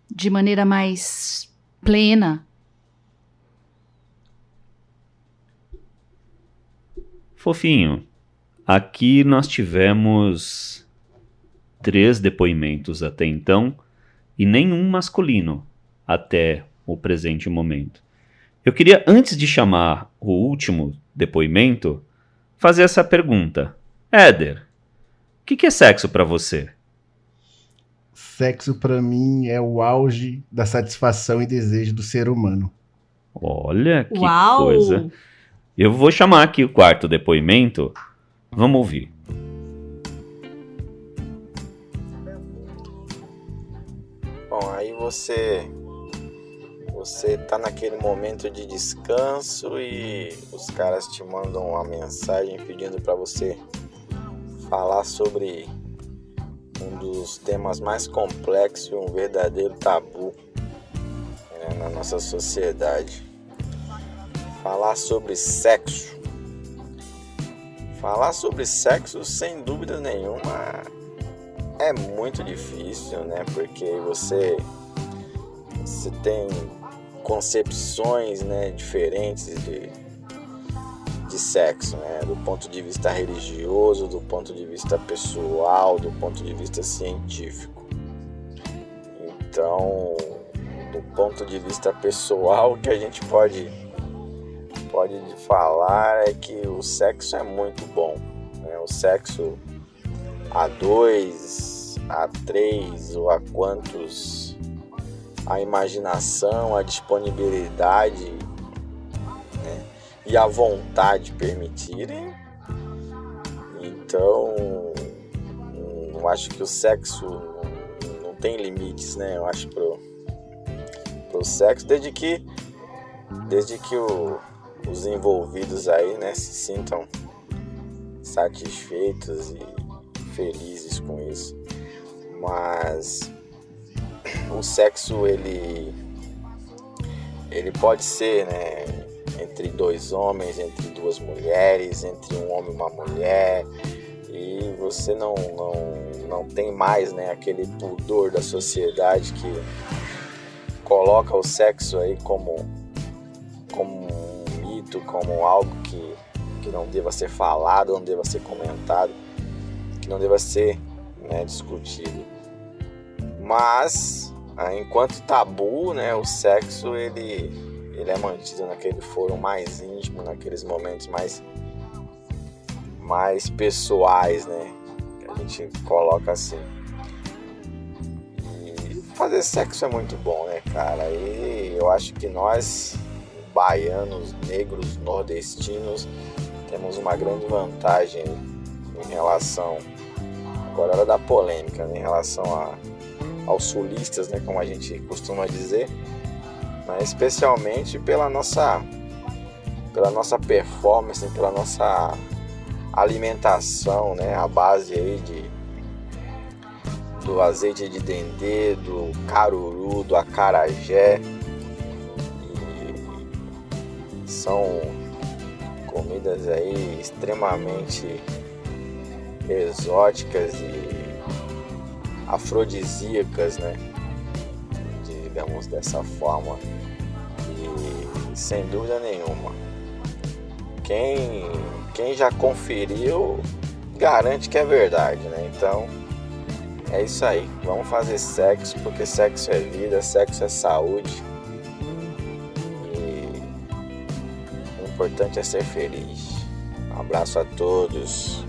de maneira mais plena. Fofinho, aqui nós tivemos três depoimentos até então e nenhum masculino até o presente momento. Eu queria, antes de chamar o último depoimento, fazer essa pergunta. Éder, o que, que é sexo para você? Sexo para mim é o auge da satisfação e desejo do ser humano. Olha que Uau! coisa. Eu vou chamar aqui o quarto depoimento. Vamos ouvir. Bom, aí você você tá naquele momento de descanso e os caras te mandam uma mensagem pedindo para você falar sobre um dos temas mais complexos e um verdadeiro tabu né, na nossa sociedade. Falar sobre sexo. Falar sobre sexo, sem dúvida nenhuma, é muito difícil, né? Porque você, você tem concepções né, diferentes de, de sexo, né? Do ponto de vista religioso, do ponto de vista pessoal, do ponto de vista científico. Então, do ponto de vista pessoal, que a gente pode pode falar é que o sexo é muito bom. Né? O sexo a dois, a três ou a quantos a imaginação, a disponibilidade né? e a vontade permitirem. Então, eu acho que o sexo não, tem limites, né? Eu acho pro, pro sexo, desde que desde que o, os envolvidos aí, né, se sintam satisfeitos e felizes com isso. Mas o sexo ele ele pode ser, né, entre dois homens, entre duas mulheres, entre um homem e uma mulher, e você não não, não tem mais, né, aquele pudor da sociedade que coloca o sexo aí como como como algo que, que não deva ser falado, não deva ser comentado, que não deva ser né, discutido. Mas, ah, enquanto tabu, né, o sexo ele, ele é mantido naquele foro mais íntimo, naqueles momentos mais, mais pessoais, né, que a gente coloca assim. Fazer sexo é muito bom, né, cara? E eu acho que nós baianos, negros, nordestinos, temos uma grande vantagem em relação, agora hora da polêmica, né, em relação a, aos sulistas, né, como a gente costuma dizer, mas especialmente pela nossa, pela nossa performance, pela nossa alimentação, né, a base aí de do azeite de dendê, do caruru, do acarajé, são comidas aí extremamente exóticas e afrodisíacas, né? Digamos dessa forma. E sem dúvida nenhuma, quem, quem já conferiu garante que é verdade, né? Então é isso aí. Vamos fazer sexo porque sexo é vida, sexo é saúde. Importante é ser feliz. Um abraço a todos.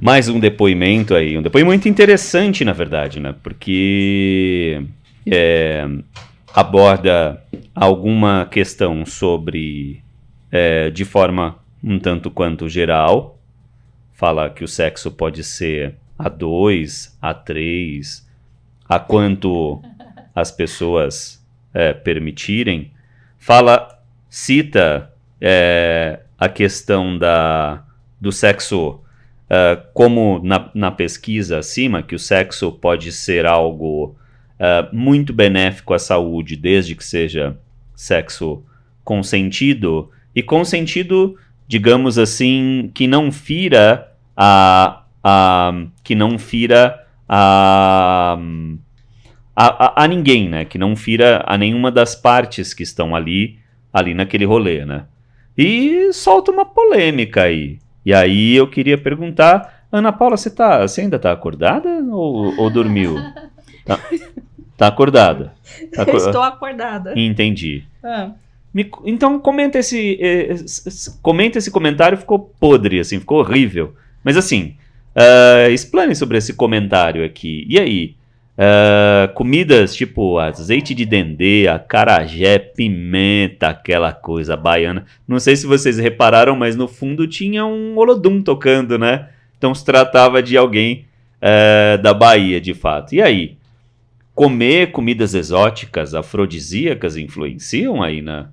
Mais um depoimento aí, um depoimento interessante, na verdade, né? Porque é, aborda alguma questão sobre, é, de forma um tanto quanto geral, fala que o sexo pode ser a dois, a três, a quanto as pessoas é, permitirem, fala, cita é, a questão da, do sexo Uh, como na, na, pesquisa acima, que o sexo pode ser algo uh, muito benéfico à saúde, desde que seja sexo consentido e consentido, digamos assim, que não fira a, a que não fira a, a, a, ninguém, né? Que não fira a nenhuma das partes que estão ali ali naquele rolê, né? E solta uma polêmica aí. E aí eu queria perguntar, Ana Paula, você, tá, você ainda tá acordada ou, ou dormiu? Tá, tá acordada? Tá Eu estou acordada. Entendi. Ah. Me- então comenta esse, eh, s- s- comenta esse comentário, ficou podre, assim, ficou horrível. Mas assim, ah, explane sobre esse comentário aqui. E aí? Ah, comidas tipo azeite de dendê, acarajé, pimenta, aquela coisa baiana. Não sei se vocês repararam, mas no fundo tinha um Olodum tocando, né? Então se tratava de alguém eh, da Bahia, de fato. E aí? Comer comidas exóticas, afrodisíacas, influenciam aí na,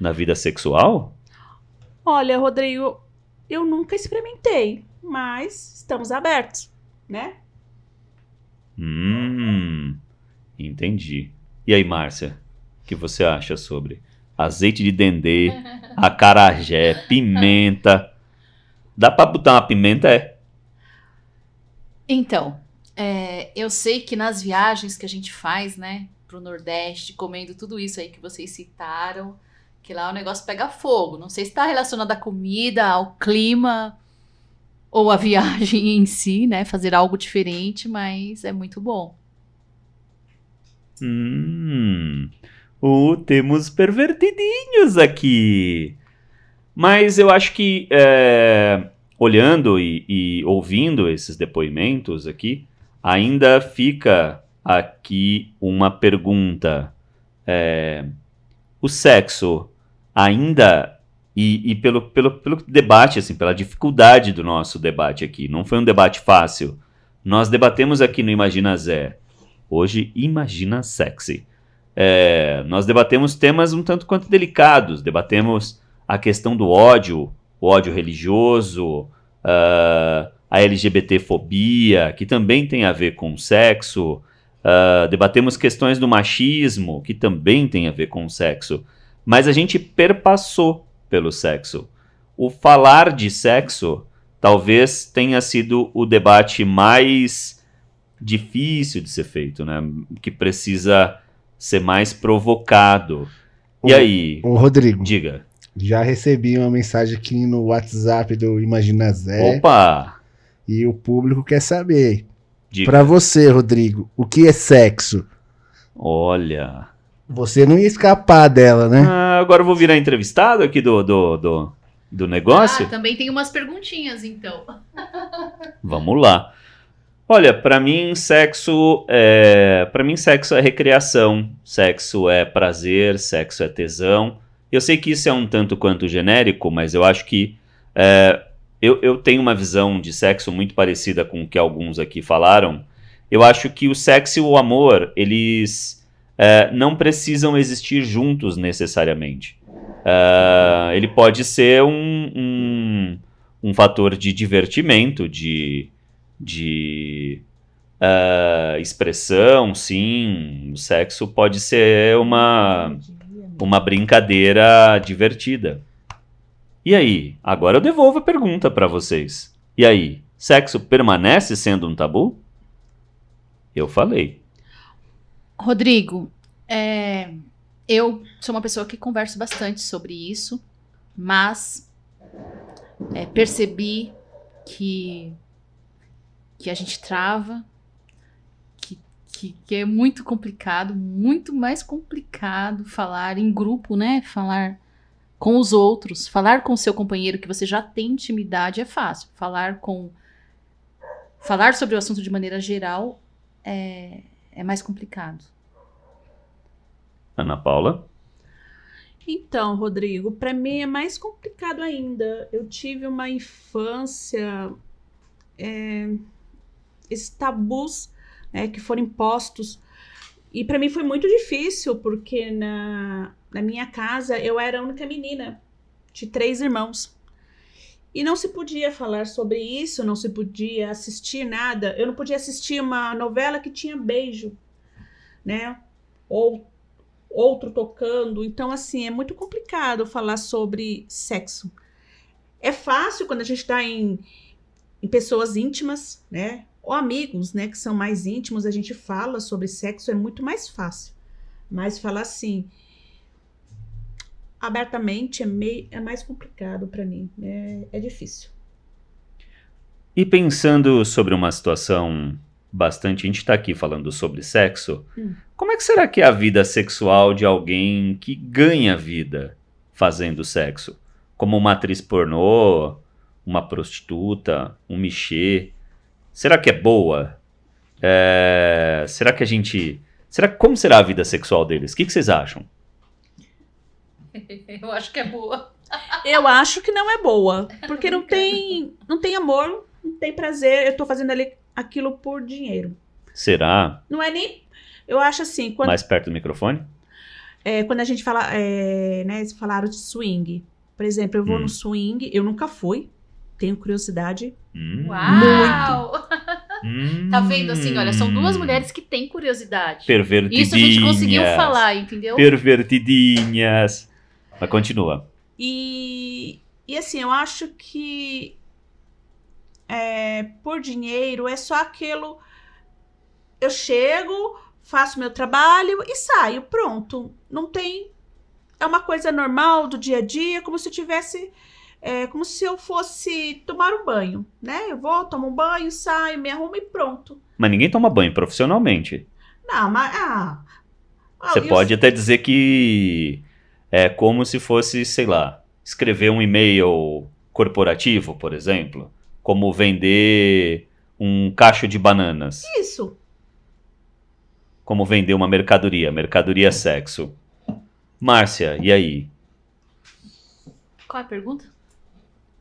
na vida sexual? Olha, Rodrigo, eu nunca experimentei, mas estamos abertos, né? Hum, entendi. E aí, Márcia, o que você acha sobre azeite de dendê, acarajé, pimenta? Dá pra botar uma pimenta, é? Então, é, eu sei que nas viagens que a gente faz, né, pro Nordeste, comendo tudo isso aí que vocês citaram, que lá o negócio pega fogo. Não sei se está relacionado à comida, ao clima ou à viagem em si, né, fazer algo diferente, mas é muito bom. Hum, o temos pervertidinhos aqui. Mas eu acho que, é, olhando e, e ouvindo esses depoimentos aqui, ainda fica aqui uma pergunta. É, o sexo ainda. E, e pelo, pelo, pelo debate, assim, pela dificuldade do nosso debate aqui, não foi um debate fácil. Nós debatemos aqui no Imagina Zé. Hoje, Imagina Sexy. É, nós debatemos temas um tanto quanto delicados. Debatemos a questão do ódio, o ódio religioso, ah, a LGBTfobia, que também tem a ver com sexo. Ah, debatemos questões do machismo, que também tem a ver com sexo. Mas a gente perpassou pelo sexo. O falar de sexo talvez tenha sido o debate mais difícil de ser feito, né? Que precisa ser mais provocado. E O- aí, Ô, Rodrigo, diga. já recebi uma mensagem aqui no WhatsApp do Imagina Zé Opa! e o público quer saber. Pra você, Rodrigo, o que é sexo? Olha. Você não ia escapar dela, né? Ah, agora eu vou virar entrevistado aqui do, do, do, do negócio? Ah, também tem umas perguntinhas, então. Vamos lá. Olha, pra mim sexo é, para mim sexo é recreação, sexo é prazer, sexo é tesão. Eu sei que isso é um tanto quanto genérico, mas eu acho que é, eu, eu tenho uma visão de sexo muito parecida com o que alguns aqui falaram. Eu acho que o sexo e o amor eles é, não precisam existir juntos necessariamente. É, ele pode ser um, um, um fator de divertimento, de de ah, expressão, sim. O sexo pode ser uma, uma brincadeira divertida. E aí? Agora eu devolvo a pergunta para vocês. E aí? Sexo permanece sendo um tabu? Eu falei. Rodrigo, é, eu sou uma pessoa que converso bastante sobre isso, mas é, percebi que, que a gente trava, que, que, que é muito complicado, muito mais complicado falar em grupo, né? Falar com os outros, falar com o seu companheiro que você já tem intimidade é fácil. Falar com. Falar sobre o assunto de maneira geral é, é mais complicado. Ana Paula? Então, Rodrigo, para mim é mais complicado ainda. Eu tive uma infância, é, esses tabus né, que foram impostos. E para mim foi muito difícil, porque na, na minha casa eu era a única menina de três irmãos. E não se podia falar sobre isso, não se podia assistir nada. Eu não podia assistir uma novela que tinha beijo, né? Ou outro tocando. Então, assim, é muito complicado falar sobre sexo. É fácil quando a gente está em, em pessoas íntimas, né? Ou amigos, né? Que são mais íntimos, a gente fala sobre sexo, é muito mais fácil. Mas falar assim, abertamente, é, meio, é mais complicado para mim. É, é difícil. E pensando sobre uma situação bastante. A gente está aqui falando sobre sexo. Hum. Como é que será que é a vida sexual de alguém que ganha vida fazendo sexo? Como uma atriz pornô, uma prostituta, um michê. Será que é boa? É, Será que a gente. Será como será a vida sexual deles? O que, que vocês acham? Eu acho que é boa. Eu acho que não é boa. Porque não tem, não tem amor, não tem prazer. Eu tô fazendo ali aquilo por dinheiro. Será? Não é nem. Eu acho assim, quando, Mais perto do microfone? é, quando a gente fala, é, né, falaram de swing. Por exemplo, eu vou Hum. no swing, eu nunca fui, tenho curiosidade. Hum. Uau! Hum. Tá vendo assim? Olha, são duas mulheres que têm curiosidade. Pervertidinhas. Isso a gente conseguiu falar, entendeu? Pervertidinhas. Mas continua. E, e assim, eu acho que é, por dinheiro é só aquilo. Eu chego, faço meu trabalho e saio, pronto. Não tem. É uma coisa normal do dia a dia, como se eu tivesse. É, como se eu fosse tomar um banho, né? Eu vou, tomo um banho, saio, me arrumo e pronto. Mas ninguém toma banho profissionalmente. Não, mas. Ah, ah, Você pode até dizer que é como se fosse, sei lá, escrever um e-mail corporativo, por exemplo. Como vender um cacho de bananas. Isso. Como vender uma mercadoria. Mercadoria sexo. Márcia, e aí? Qual é a pergunta?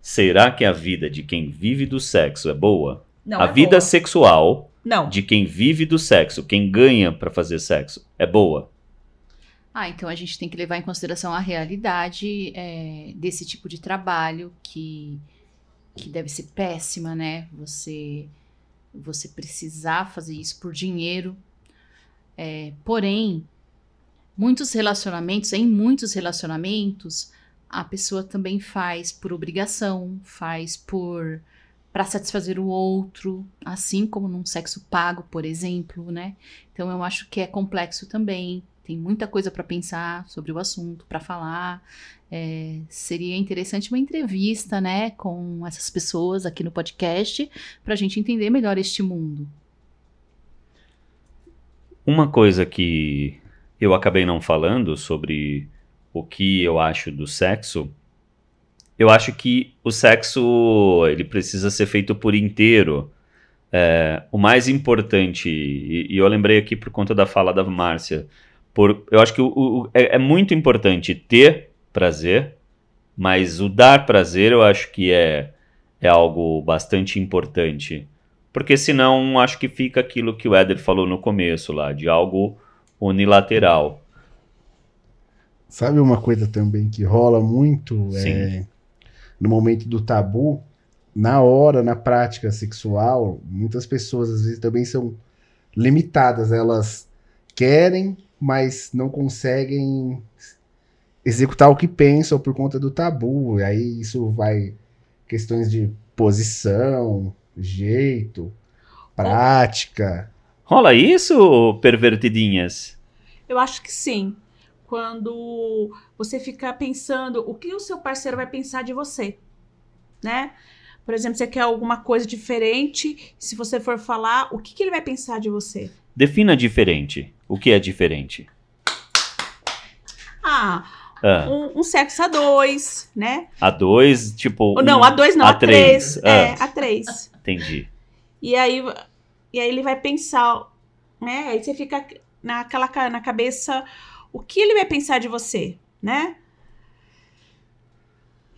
Será que a vida de quem vive do sexo é boa? Não, a é vida boa. sexual Não. de quem vive do sexo, quem ganha pra fazer sexo, é boa? Ah, então a gente tem que levar em consideração a realidade é, desse tipo de trabalho que, que deve ser péssima, né? Você, você precisar fazer isso por dinheiro. É, porém, muitos relacionamentos, em muitos relacionamentos, a pessoa também faz por obrigação, faz por para satisfazer o outro, assim como num sexo pago, por exemplo, né? Então eu acho que é complexo também. Tem muita coisa para pensar sobre o assunto, para falar. É, seria interessante uma entrevista, né, com essas pessoas aqui no podcast, para a gente entender melhor este mundo. Uma coisa que eu acabei não falando sobre o que eu acho do sexo, eu acho que o sexo ele precisa ser feito por inteiro. É, o mais importante, e, e eu lembrei aqui por conta da fala da Márcia, por, eu acho que o- o- é, é muito importante ter prazer, mas o dar prazer eu acho que é, é algo bastante importante. Porque senão acho que fica aquilo que o Éder falou no começo lá, de algo unilateral. Sabe uma coisa também que rola muito é, no momento do tabu? Na hora, na prática sexual, muitas pessoas às vezes também são limitadas. Elas querem, mas não conseguem executar o que pensam por conta do tabu. E aí isso vai questões de posição, jeito, prática. Rola isso, pervertidinhas? Eu acho que sim. Quando você fica pensando o que o seu parceiro vai pensar de você, né? Por exemplo, você quer alguma coisa diferente, se você for falar, o que, que ele vai pensar de você? Defina diferente. O que é diferente? Ah, Ah, um, um sexo a dois, né? a dois, tipo. Não, um- a dois não, a a, três. três. É, Ah. a três. Entendi. E aí, e aí ele vai pensar, né? Aí você fica naquela na cabeça, o que ele vai pensar de você, né?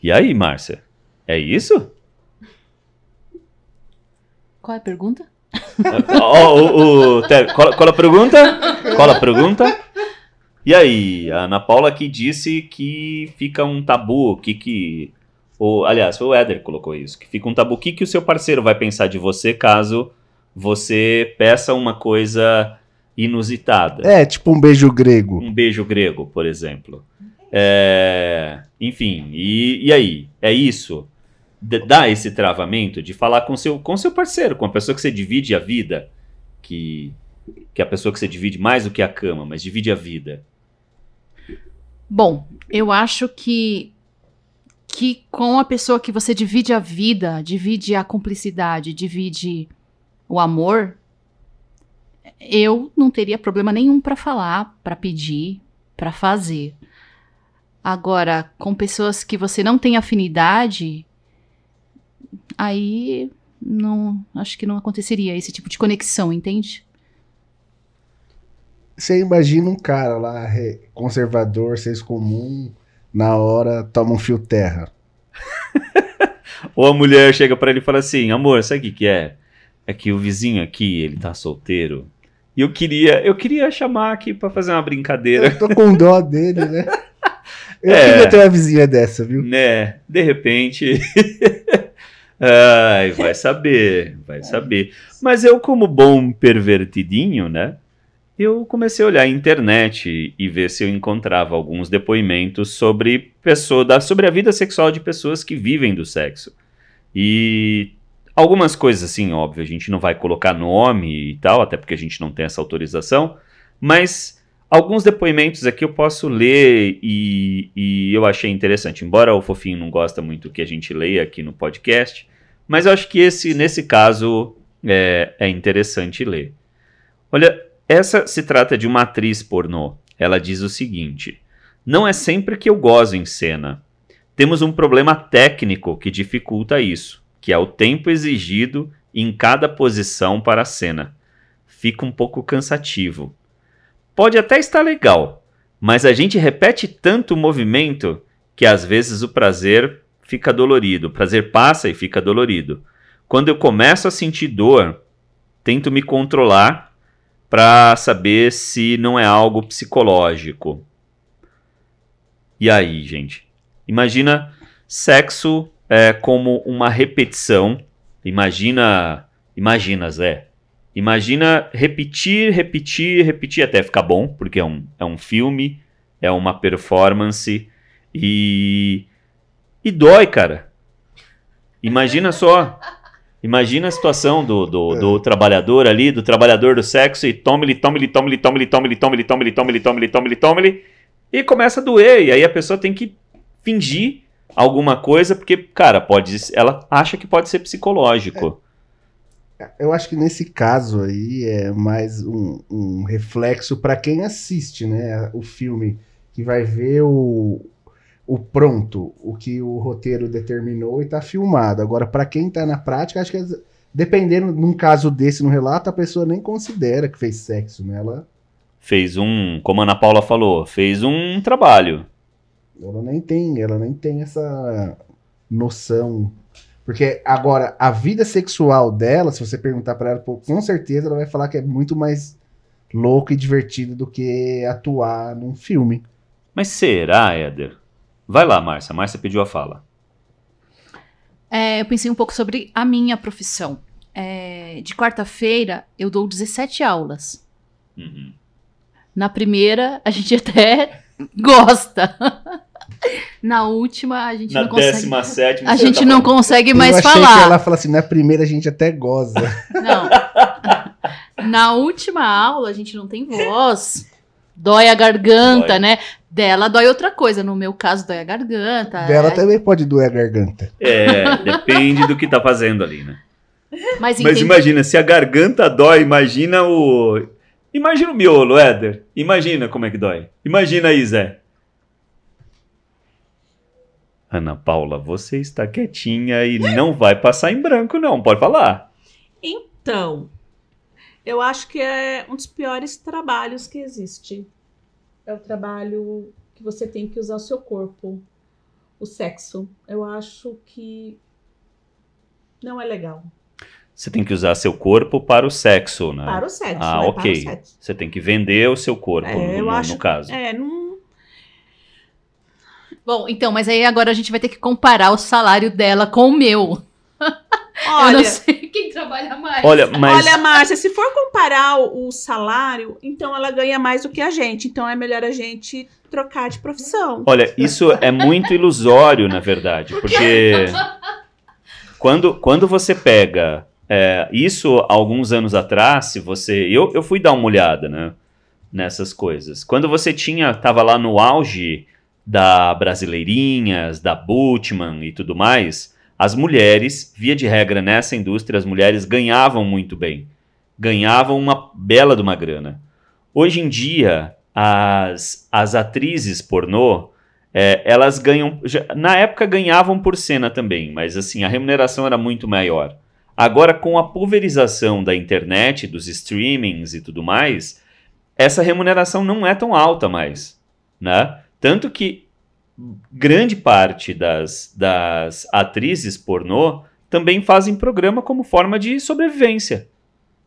E aí, Márcia? É isso? Qual é a pergunta? Ó, o, o- Té, qual, qual a pergunta? Qual a pergunta? E aí, a Ana Paula que disse que fica um tabu, que que... O, aliás, foi o Éder que colocou isso, que fica um tabu. O que, que o seu parceiro vai pensar de você caso você peça uma coisa inusitada. É, tipo um beijo grego. Um beijo grego, por exemplo. É, enfim, e, e aí? É isso? Dá esse travamento de falar com seu, com seu parceiro, com a pessoa que você divide a vida, que, que é a pessoa que você divide mais do que a cama, mas divide a vida. Bom, eu acho que que com a pessoa que você divide a vida, divide a cumplicidade, divide o amor, eu não teria problema nenhum pra falar, pra pedir, pra fazer. Agora, com pessoas que você não tem afinidade, aí não, acho que não aconteceria esse tipo de conexão, entende? Você imagina um cara lá, conservador, senso comum, na hora toma um fio terra. Ou a mulher chega pra ele e fala assim: amor, sabe o que, que é? É que o vizinho aqui, ele tá solteiro. E eu queria, eu queria chamar aqui pra fazer uma brincadeira. Eu tô com dó dele, né? Eu É. queria ter uma vizinha dessa, viu? né? De repente. Ai, vai saber, vai saber. Mas eu, como bom pervertidinho, né? Eu comecei a olhar a internet e ver se eu encontrava alguns depoimentos sobre pessoa, da, sobre a vida sexual de pessoas que vivem do sexo. E algumas coisas assim, óbvio, a gente não vai colocar nome e tal, até porque a gente não tem essa autorização, mas alguns depoimentos aqui eu posso ler e, e eu achei interessante. Embora o Fofinho não gosta muito que a gente leia aqui no podcast, mas eu acho que esse, nesse caso, é, é interessante ler. Olha, essa se trata de uma atriz pornô. Ela diz o seguinte: Não é sempre que eu gozo em cena. Temos um problema técnico que dificulta isso, que é o tempo exigido em cada posição para a cena. Fica um pouco cansativo. Pode até estar legal, mas a gente repete tanto o movimento que às vezes o prazer fica dolorido, prazer passa e fica dolorido. Quando eu começo a sentir dor, tento me controlar para saber se não é algo psicológico. E aí, gente? Imagina sexo é, como uma repetição. Imagina, imagina, Zé. Imagina repetir, repetir, repetir até ficar bom, porque é um, é um filme, é uma performance e e dói, cara. Imagina só. Imagina a situação do, do, do trabalhador ali, do trabalhador do sexo, e tome-lhe, tome-lhe, tome-lhe, tome-lhe, tome-lhe, tome-lhe, tome-lhe, tome-lhe, tome-lhe, tome-lhe, tome-lhe, e começa a doer. E aí a pessoa tem que fingir alguma coisa, porque, cara, pode. Ela acha que pode ser psicológico. Eu acho que nesse caso aí é mais um, um reflexo para quem assiste, né? O filme que vai ver o, o pronto, o que o roteiro determinou e tá filmado. Agora, para quem tá na prática, acho que as- dependendo num caso desse no relato, a pessoa nem considera que fez sexo, né? Ela, Fez um, como a Ana Paula falou, fez um trabalho. ela nem tem, ela nem tem essa noção. Porque agora a vida sexual dela, se você perguntar para ela, com certeza ela vai falar que é muito mais louco e divertido do que atuar num filme. Mas será, Éder? Vai lá, Márcia. Márcia pediu a fala. É, eu pensei um pouco sobre a minha profissão. É, de quarta-feira, eu dou 17 aulas. Uhum. Na primeira, a gente até gosta. Na última, a gente Na não consegue. décima sétima. A gente tá não falando- consegue Eu mais achei falar. que ela fala assim, na primeira a gente até goza. Não. Na última aula, a gente não tem voz. Dói a garganta, Dói. né? Dela dói outra coisa. No meu caso, dói a garganta. Dela é. também pode doer a garganta. É, depende do que tá fazendo ali, né? Mas, Mas imagina, se a garganta dói, imagina o. Imagina o miolo, Éder. Imagina como é que dói. Imagina aí, Zé. Ana Paula, você está quietinha e não vai passar em branco, não. Pode falar. Então, eu acho que é um dos piores trabalhos que existe. É o trabalho que você tem que usar o seu corpo, o sexo. Eu acho que não é legal. Você tem que usar seu corpo para o sexo, né? Para o sexo, Ah, né? ok. Sexo. Você tem que vender o seu corpo, É, no, eu no- acho- no caso. É, não. Bom, então, mas aí agora a gente vai ter que comparar o salário dela com o meu. Eu Olha, não sei quem trabalha mais. Olha, mas olha, Márcia, se for comparar o, o salário, então ela ganha mais do que a gente. Então é melhor a gente trocar de profissão. olha, isso é muito ilusório, na verdade, porque quando, quando você pega é, isso alguns anos atrás, se você. Eu, eu fui dar uma olhada, né? Nessas coisas. Quando você tinha. Tava lá no auge da Brasileirinhas, da Butman e tudo mais, as mulheres, via de regra nessa indústria, as mulheres ganhavam muito bem. Ganhavam uma bela de uma grana. Hoje em dia, as, as atrizes pornô, é, elas ganham. já- na época ganhavam por cena também, mas assim, a remuneração era muito maior. Agora, com a pulverização da internet, dos streamings e tudo mais, essa remuneração não é tão alta mais, né? Tanto que grande parte das, das atrizes pornô também fazem programa como forma de sobrevivência.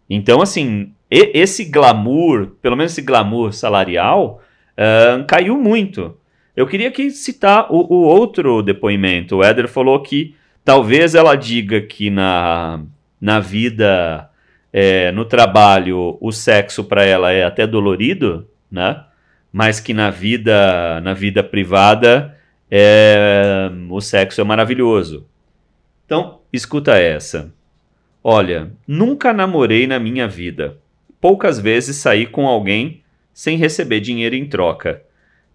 Então, assim, esse glamour, pelo menos esse glamour salarial, ahn, caiu muito. Eu queria aqui citar o, o outro depoimento. O Éder falou que talvez ela diga que na, na vida, é, no trabalho, o sexo para ela é até dolorido, né? Mas que na vida, na vida privada, é, o sexo é maravilhoso. Então, escuta essa. Olha, nunca namorei na minha vida. Poucas vezes saí com alguém sem receber dinheiro em troca.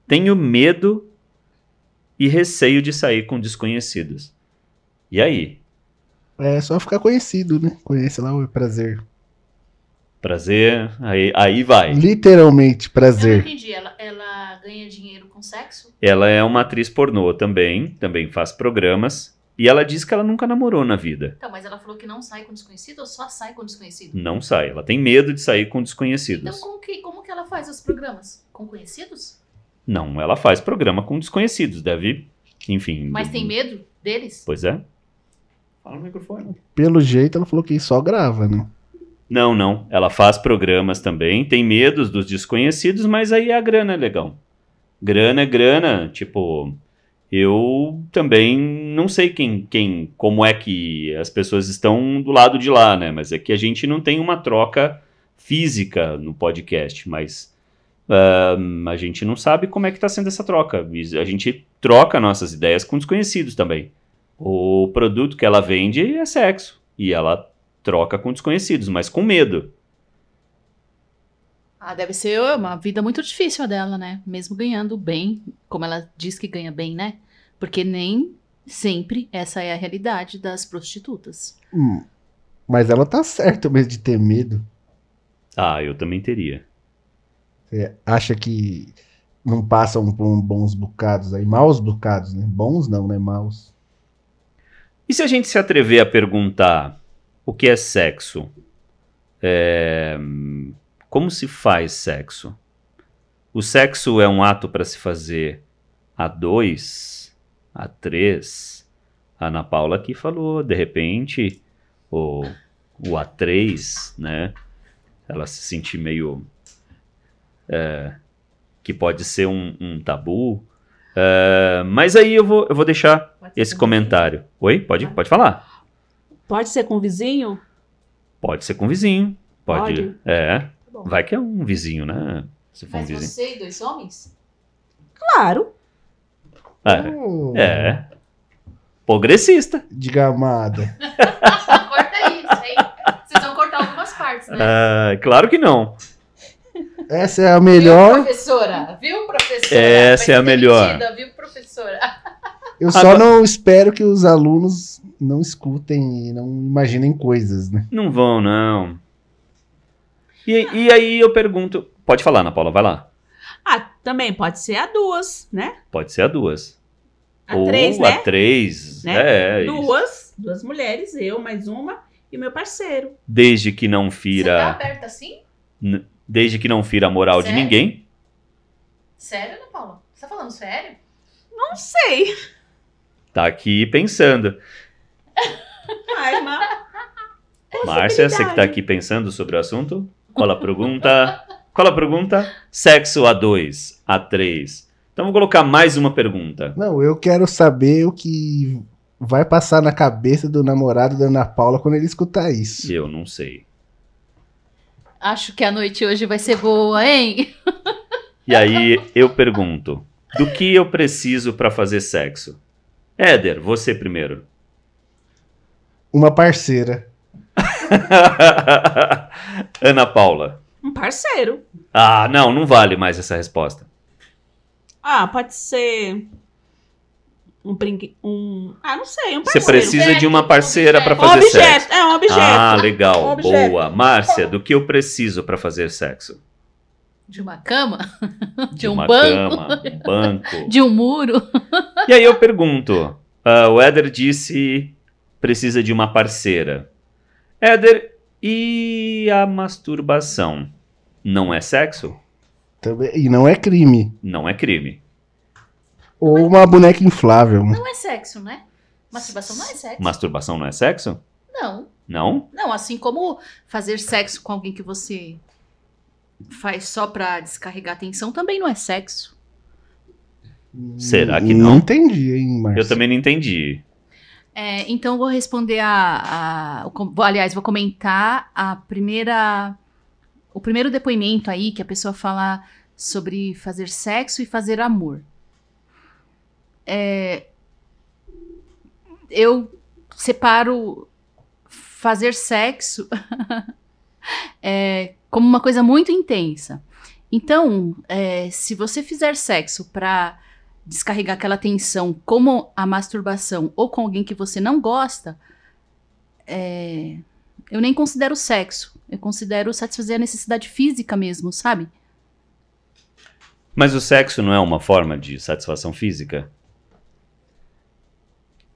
Tenho medo e receio de sair com desconhecidos. E aí? É só ficar conhecido, né? Conhece lá o prazer. Prazer? Aí, aí vai. Literalmente Eu não prazer. entendi. Ela, ela ganha dinheiro com sexo? Ela é uma atriz pornô também, também faz programas. E ela diz que ela nunca namorou na vida. Então, mas ela falou que não sai com desconhecido ou só sai com desconhecido? Não sai. Ela tem medo de sair com Então, desconhecidos. como que, como que ela faz os programas? Com conhecidos? Não, ela faz programa com desconhecidos. Deve, enfim. Mas tem medo deles? Pois é. Fala no microfone. Pelo jeito, ela falou que só grava, né? Não, não. Ela faz programas também, tem medos dos desconhecidos, mas aí a grana é legal. Grana é grana, tipo, eu também não sei quem, quem, como é que as pessoas estão do lado de lá, né? Mas é que a gente não tem uma troca física no podcast, mas ahn, a gente não sabe como é que está sendo essa troca. A gente troca nossas ideias com desconhecidos também. O produto que ela vende é sexo e ela troca com desconhecidos, mas com medo. Ah, deve ser uma vida muito difícil a dela, né? Mesmo ganhando bem, como ela diz que ganha bem, né? Porque nem sempre essa é a realidade das prostitutas. Hum. Mas ela tá certa mesmo de ter medo. Ah, eu também teria. Você acha que não passam por bons bocados aí? Maus bocados, né? Bons não, né? Maus. E se a gente se atrever a perguntar o que é sexo? É, Como se faz sexo? O sexo é um ato para se fazer a dois, a três? A Ana Paula aqui falou, de repente, o, o A3, né? Ela se sentir meio. é, que pode ser um, um tabu. É, mas aí eu vou, eu vou deixar esse comentário. Oi? Pode, pode falar. Pode ser com o vizinho? Pode ser com vizinho. Pode. Pode? É. bom. Vai que é um vizinho, né? Se for um Mas vizinho. você e dois homens? Claro. É. Oh, É. Progressista. De gamada. Corta isso, hein? Vocês vão cortar algumas partes, né? Ah, claro que não. Essa é a Viu, melhor. professora? Viu, professora? Essa Vai é a melhor. Viu, professora? Eu só Agora- não espero que os alunos não escutem e não imaginem coisas, né? Não vão, não. E, e aí eu pergunto. Pode falar, Ana Paula, vai lá. Ah, também pode ser a duas, né? Pode ser a duas. A Ou três, a né? três. Né? É, isso. Duas, duas mulheres, eu mais uma e o meu parceiro. Desde que não Você tá fira. aberta assim? Desde que não fira a moral de Sério? ninguém. Sério, Ana Paula? Você tá falando sério? Não sei. Tá aqui pensando. Ai. Márcia, você que tá aqui pensando sobre o assunto? Qual a pergunta? Qual a pergunta? Sexo A2, A3. Então vou colocar mais uma pergunta. Não, eu quero saber o que vai passar na cabeça do namorado da Ana Paula quando ele escutar isso? Eu não sei. Acho que a noite hoje vai ser boa, hein? E aí eu pergunto: do que eu preciso pra fazer sexo? Éder, você primeiro. Uma parceira. Ana Paula. Um parceiro. Ah, não, não vale mais essa resposta. Ah, pode ser. Um brinque. Um. Ah, não sei, um Você parceiro. precisa de uma parceira pra Um fazer objeto, sexo. é um objeto. Ah, legal, Um objeto. boa. Márcia, do que eu preciso pra fazer sexo? De uma cama? De, um uma banco? cama, um banco. De um muro? E aí eu pergunto: ah, o Éder disse precisa de uma parceira. Éder, e a masturbação? Não é sexo? Também, e não é crime. Não é crime. Ou uma boneca inflável. Não é sexo, né? Masturbação não é sexo. Masturbação não é sexo? Não. Não? Não, assim como fazer sexo com alguém que você faz só pra descarregar tensão também não é sexo. Será que Não não? entendi, hein, Márcio? Eu também não entendi. É, então vou responder a, a- vou- aliás, vou comentar a primeira o primeiro depoimento aí que a pessoa fala sobre fazer sexo e fazer amor. É, eu separo fazer sexo é, como uma coisa muito intensa. Então, é, se você fizer sexo pra descarregar aquela tensão, como a masturbação, ou com alguém que você não gosta, é, eu nem considero sexo. Eu considero satisfazer a necessidade física mesmo, sabe? Mas o sexo não é uma forma de satisfação física?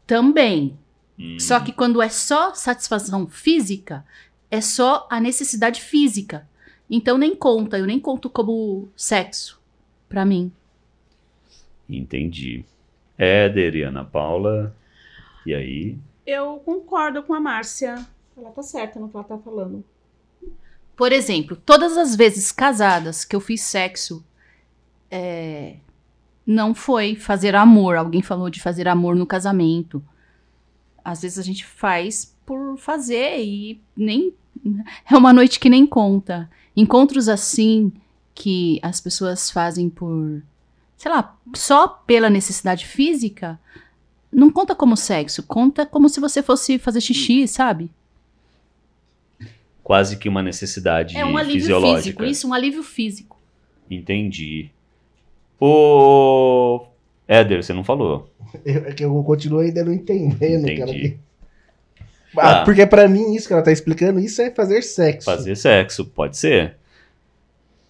Também. Hum, Só que quando é só satisfação física, é só a necessidade física. Então nem conta, eu nem conto como sexo pra mim. Entendi. Éder e Ana Paula. E aí? Eu concordo com a Márcia. Ela tá certa no que ela tá falando. Por exemplo, todas as vezes casadas que eu fiz sexo, é, não foi fazer amor. Alguém falou de fazer amor no casamento. Às vezes a gente faz por fazer e nem. É uma noite que nem conta. Encontros assim que as pessoas fazem por. Sei lá, só pela necessidade física, não conta como sexo. Conta como se você fosse fazer xixi, sabe? Quase que uma necessidade É um alívio fisiológica. físico. Isso, um alívio físico. Entendi. O Éder, você não falou. Eu- É que eu continuo ainda não entendendo, cara. Entendi. Ah, Ah. Porque pra mim, isso que ela tá explicando, isso é fazer sexo. Fazer sexo, pode ser.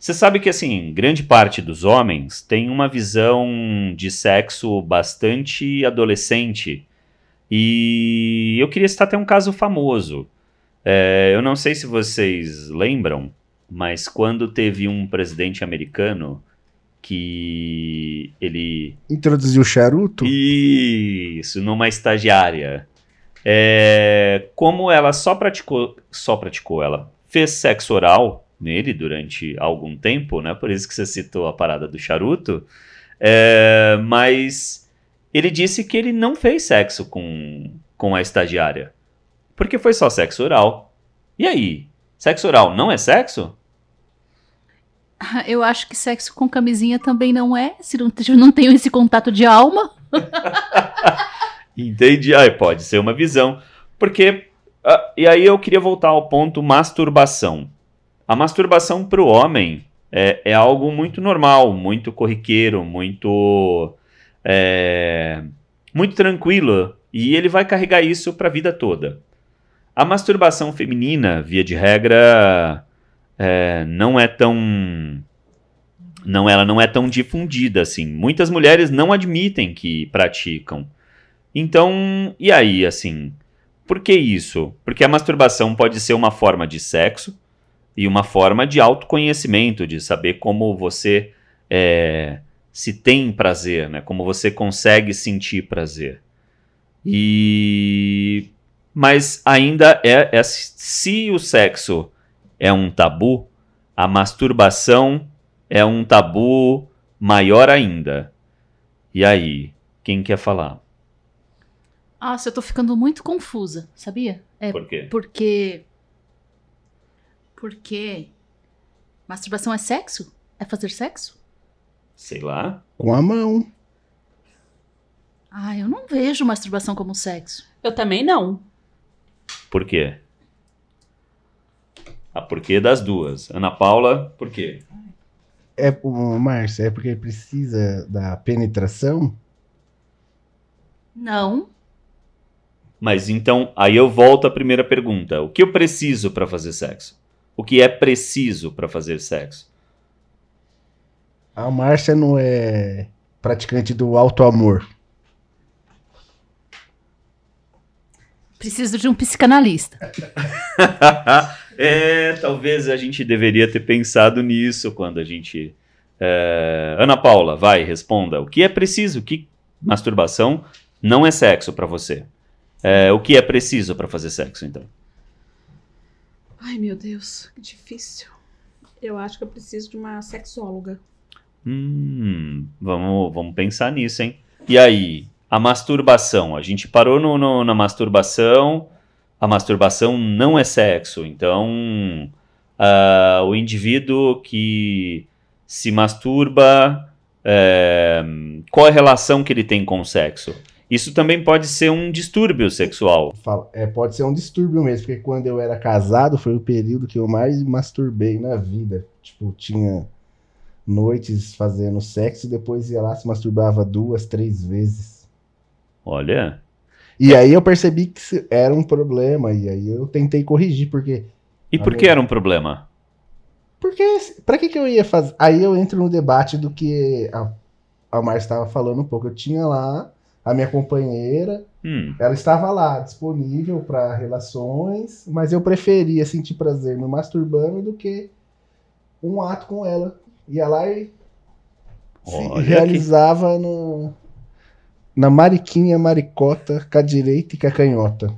Você sabe que, assim, grande parte dos homens tem uma visão de sexo bastante adolescente. E eu queria citar até um caso famoso. É, eu não sei se vocês lembram, mas quando teve um presidente americano que ele Introduziu o charuto? isso, numa estagiária. É, como ela só praticou, só praticou, ela fez sexo oral nele durante algum tempo, né? Por isso que você citou a parada do charuto. É, mas ele disse que ele não fez sexo com, com a estagiária. Porque foi só sexo oral. E aí? Sexo oral não é sexo? Eu acho que sexo com camisinha também não é, se não, se não tenho esse contato de alma. Entendi. Ai, pode ser uma visão. Porque. ah, e aí eu queria voltar ao ponto masturbação. A masturbação para o homem é, é algo muito normal, muito corriqueiro, muito. é, muito tranquilo. E ele vai carregar isso para a vida toda. A masturbação feminina, via de regra, é, não é tão. Não, ela não é tão difundida assim. Muitas mulheres não admitem que praticam. Então, e aí, assim, por que isso? Porque a masturbação pode ser uma forma de sexo e uma forma de autoconhecimento, de saber como você é, se tem prazer, né? Como você consegue sentir prazer. E mas ainda é, é se o sexo é um tabu, a masturbação é um tabu maior ainda. E aí, quem quer falar? Nossa, eu tô ficando muito confusa, sabia? É Por quê? porque. Porque. Masturbação é sexo? É fazer sexo? Sei lá. Com a mão. Ah, eu não vejo masturbação como sexo. Eu também não. Por quê? A porquê das duas. Ana Paula, por quê? É, Márcia, é porque precisa da penetração? Não. Mas então, aí eu volto à primeira pergunta. O que eu preciso para fazer sexo? O que é preciso para fazer sexo? A Márcia não é praticante do alto amor. Preciso de um psicanalista. é, talvez a gente deveria ter pensado nisso quando a gente. é, Ana Paula, vai, responda. O que é preciso? Que masturbação não é sexo para você? É, o que é preciso para fazer sexo, então? Ai, meu Deus, que difícil. Eu acho que eu preciso de uma sexóloga. Hum, vamos, vamos pensar nisso, hein? E aí, a masturbação? A gente parou no, no- na masturbação. A masturbação não é sexo. Então, ah, o indivíduo que se masturba, é, qual é a relação que ele tem com o sexo? Isso também pode ser um distúrbio sexual. É, pode ser um distúrbio mesmo, porque quando eu era casado foi o período que eu mais masturbei na vida. Tipo, tinha noites fazendo sexo e depois ia lá se masturbava duas, três vezes. Olha, E aí eu percebi que era um problema, e aí eu tentei corrigir, porque. e por que era um problema? Porque, pra que que eu ia fazer? Aí eu entro no debate do que a, a Márcia estava falando um pouco. Eu tinha lá a minha companheira, Hum, ela estava lá disponível para relações, mas eu preferia sentir prazer me masturbando do que um ato com ela. Ia lá e se Olha que- realizava no, na mariquinha maricota com a direita e com a canhota.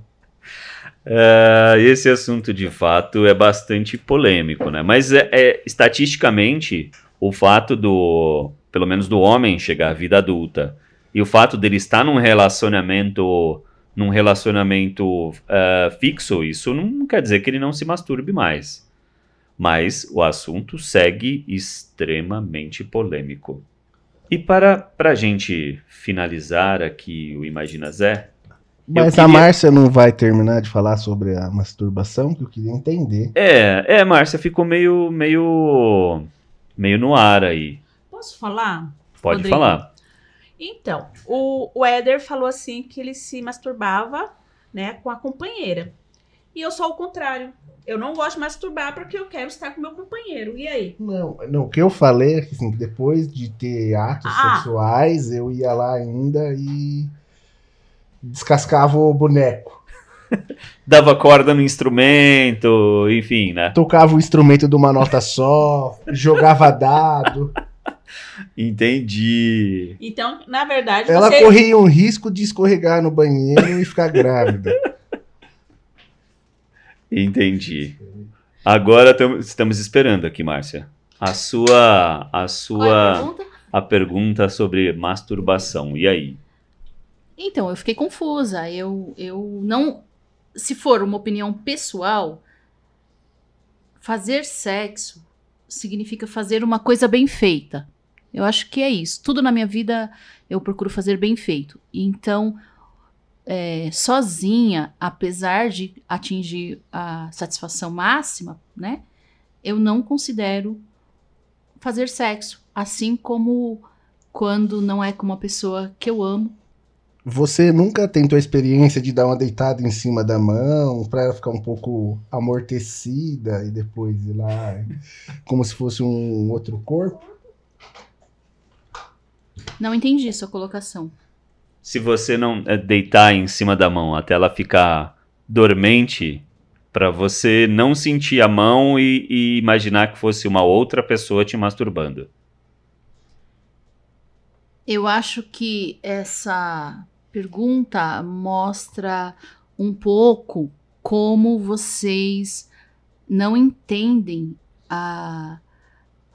É, esse assunto de fato é bastante polêmico, né? Mas é, é, estatisticamente o fato do, pelo menos do homem chegar à vida adulta e o fato dele estar num relacionamento, num relacionamento é, fixo, isso não quer dizer que ele não se masturbe mais. Mas o assunto segue extremamente polêmico. E para para gente finalizar aqui o Imagina Zé, Mas queria- a Márcia não vai terminar de falar sobre a masturbação, que eu queria entender. É, é, Márcia, ficou meio, meio, meio no ar aí. Posso falar? Pode Rodrigo? falar. Então, o, o Éder falou assim que ele se masturbava, né, com a companheira. E eu sou o contrário. Eu não gosto de masturbar porque eu quero estar com meu companheiro. E aí? Não, não, o que eu falei é que assim, depois de ter atos Ah. sexuais, eu ia lá ainda e descascava o boneco. Dava corda no instrumento, enfim, né? Tocava o instrumento de uma nota só, jogava dado. Entendi. Então, na verdade, Ela você. corria um risco de escorregar no banheiro e ficar grávida. Entendi. Agora tam- estamos esperando aqui, Márcia. A sua, a é a sua, pergunta? a pergunta sobre masturbação. E aí? Então, eu fiquei confusa. Eu, eu não. Se for uma opinião pessoal, fazer sexo significa fazer uma coisa bem feita. Eu acho que é isso. Tudo na minha vida eu procuro fazer bem feito. Então, é, sozinha, apesar de atingir a satisfação máxima, né? Eu não considero fazer sexo. Assim como quando não é com uma pessoa que eu amo. Você nunca tentou a experiência de dar uma deitada em cima da mão pra ela ficar um pouco amortecida e depois ir lá como se fosse um outro corpo? Não entendi sua colocação. Se você não é, deitar em cima da mão até ela ficar dormente, para você não sentir a mão e, e imaginar que fosse uma outra pessoa te masturbando. Eu acho que essa pergunta mostra um pouco como vocês não entendem a,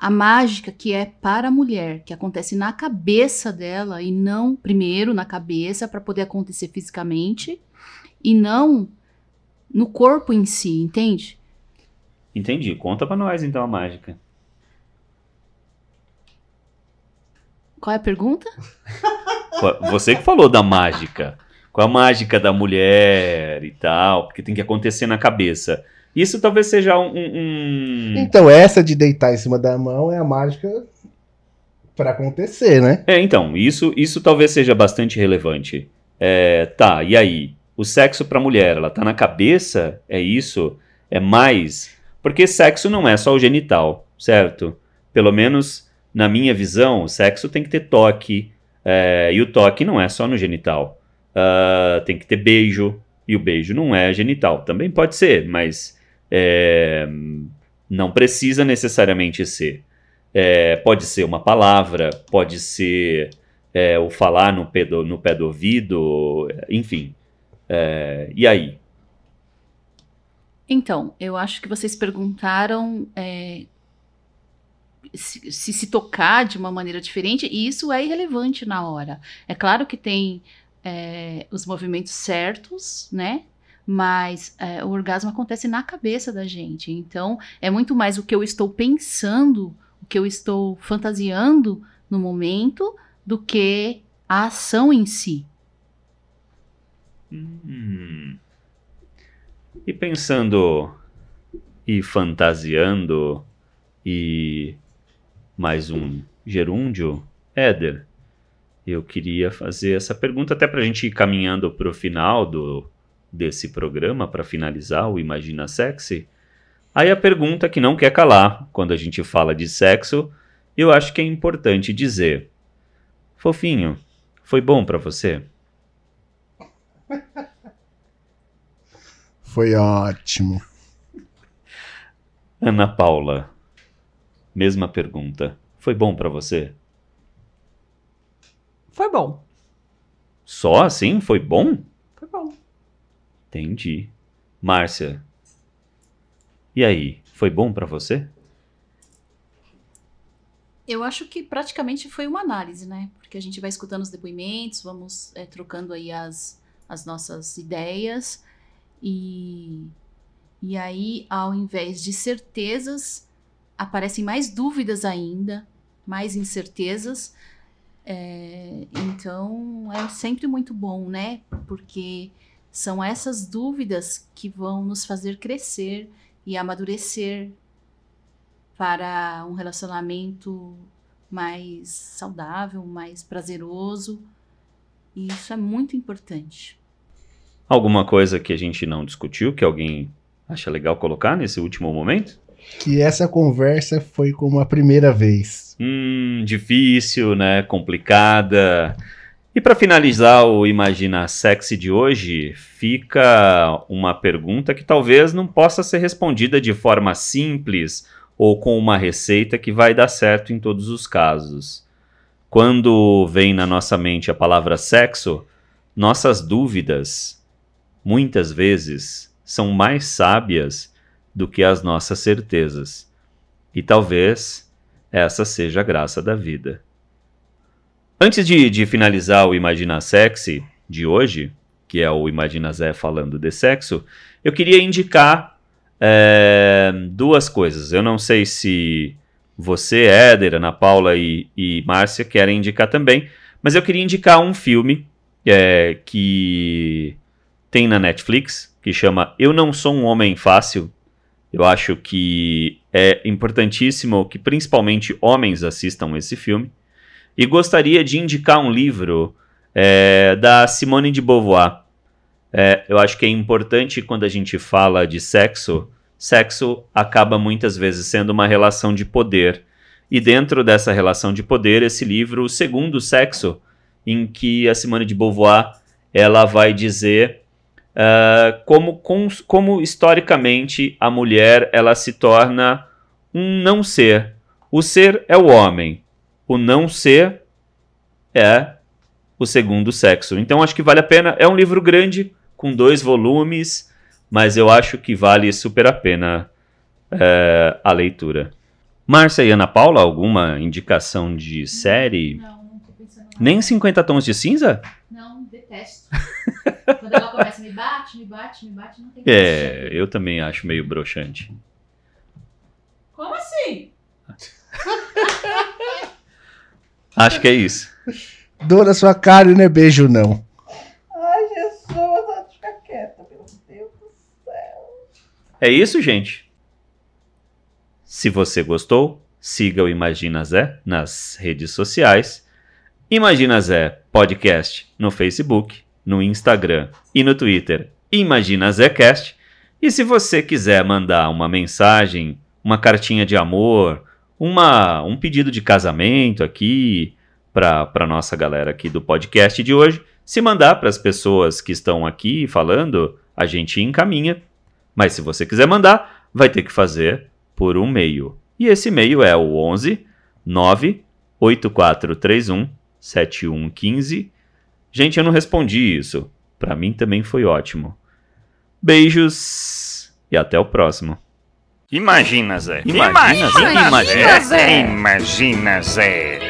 a mágica que é para a mulher, que acontece na cabeça dela e não primeiro na cabeça para poder acontecer fisicamente e não no corpo em si, entende? Entendi. Conta pra nós então a mágica. Qual é a pergunta? Você que falou da mágica. Qual a mágica da mulher e tal? Porque tem que acontecer na cabeça. Isso talvez seja um. um- Então, essa de deitar em cima da mão é a mágica pra acontecer, né? É, então, isso, isso talvez seja bastante relevante. É, tá, e aí? O sexo pra mulher, ela tá na cabeça? É isso? É mais? Porque sexo não é só o genital, certo? Pelo menos na minha visão, o sexo tem que ter toque. é, e o toque não é só no genital. Ah, tem que ter beijo. E o beijo não é genital. Também pode ser, mas é, não precisa necessariamente ser. É, pode ser uma palavra, pode ser é, o falar no pé do, no pé do ouvido, enfim. É, e aí? Então, eu acho que vocês perguntaram é, se, se se tocar de uma maneira diferente, e isso é irrelevante na hora. É claro que tem é, os movimentos certos, né? Mas é, o orgasmo acontece na cabeça da gente. Então, é muito mais o que eu estou pensando, o que eu estou fantasiando no momento, do que a ação em si. Hum. E pensando e fantasiando e mais um gerúndio, Éder, eu queria fazer essa pergunta até para a gente ir caminhando para o final do, desse programa, para finalizar o Imagina Sexy. Aí a pergunta que não quer calar quando a gente fala de sexo, eu acho que é importante dizer: Fofinho, foi bom para você? Foi ótimo. Ana Paula, mesma pergunta. Foi bom pra você? Foi bom. Só assim? Foi bom. Entendi. Márcia. E aí, foi bom pra você? Eu acho que praticamente foi uma análise, né? Porque a gente vai escutando os depoimentos, vamos é, trocando aí as, as nossas ideias e, e aí, ao invés de certezas, aparecem mais dúvidas ainda, mais incertezas. É, então, é sempre muito bom, né? Porque são essas dúvidas que vão nos fazer crescer e amadurecer para um relacionamento mais saudável, mais prazeroso. E isso é muito importante. Alguma coisa que a gente não discutiu, que alguém acha legal colocar nesse último momento? Que essa conversa foi como a primeira vez. Hum, difícil, né? Complicada. E para finalizar o Imagina Sexy de hoje, fica uma pergunta que talvez não possa ser respondida de forma simples ou com uma receita que vai dar certo em todos os casos. Quando vem na nossa mente a palavra sexo, nossas dúvidas, muitas vezes, são mais sábias do que as nossas certezas. E talvez essa seja a graça da vida. Antes de, de finalizar o Imagina Sexy de hoje, que é o Imagina Zé falando de sexo, eu queria indicar é, duas coisas. Eu não sei se você, Éder, Ana Paula e, e Márcia querem indicar também, mas eu queria indicar um filme é, que tem na Netflix, que chama Eu Não Sou um Homem Fácil. Eu acho que é importantíssimo que principalmente homens assistam esse filme. E gostaria de indicar um livro é, da Simone de Beauvoir. É, eu acho que é importante quando a gente fala de sexo, sexo acaba muitas vezes sendo uma relação de poder. E dentro dessa relação de poder, esse livro, O Segundo Sexo, em que a Simone de Beauvoir ela vai dizer uh, como, com, como historicamente a mulher ela se torna um não ser. O ser é o homem, o não ser é o segundo sexo. Então acho que vale a pena. É um livro grande, com dois volumes, mas eu acho que vale super a pena é, a leitura. Márcia e Ana Paula, alguma indicação de série? Não, não tô pensando nada. Nem 50 tons de cinza? Não, detesto. Quando ela começa, me bate, me bate, me bate, não tem É, eu também acho meio broxante. Como assim? Acho que é isso. Dor na sua cara e não é beijo, não. Ai, Jesus, vai ficar quieta, pelo Deus do céu. É isso, gente. Se você gostou, siga o Imagina Zé nas redes sociais. Imagina Zé Podcast no Facebook, no Instagram e no Twitter. Imagina Zécast. E se você quiser mandar uma mensagem, uma cartinha de amor, uma, um pedido de casamento aqui para a nossa galera aqui do podcast de hoje, se mandar para as pessoas que estão aqui falando, a gente encaminha. Mas se você quiser mandar, vai ter que fazer por um meio. E esse e-mail é o 11 98431 7115. Gente, eu não respondi isso. Para mim também foi ótimo. Beijos e até o próximo. Imagina, Zé. Imagina, Zé. Imagina, Zé. Imagina, Zé.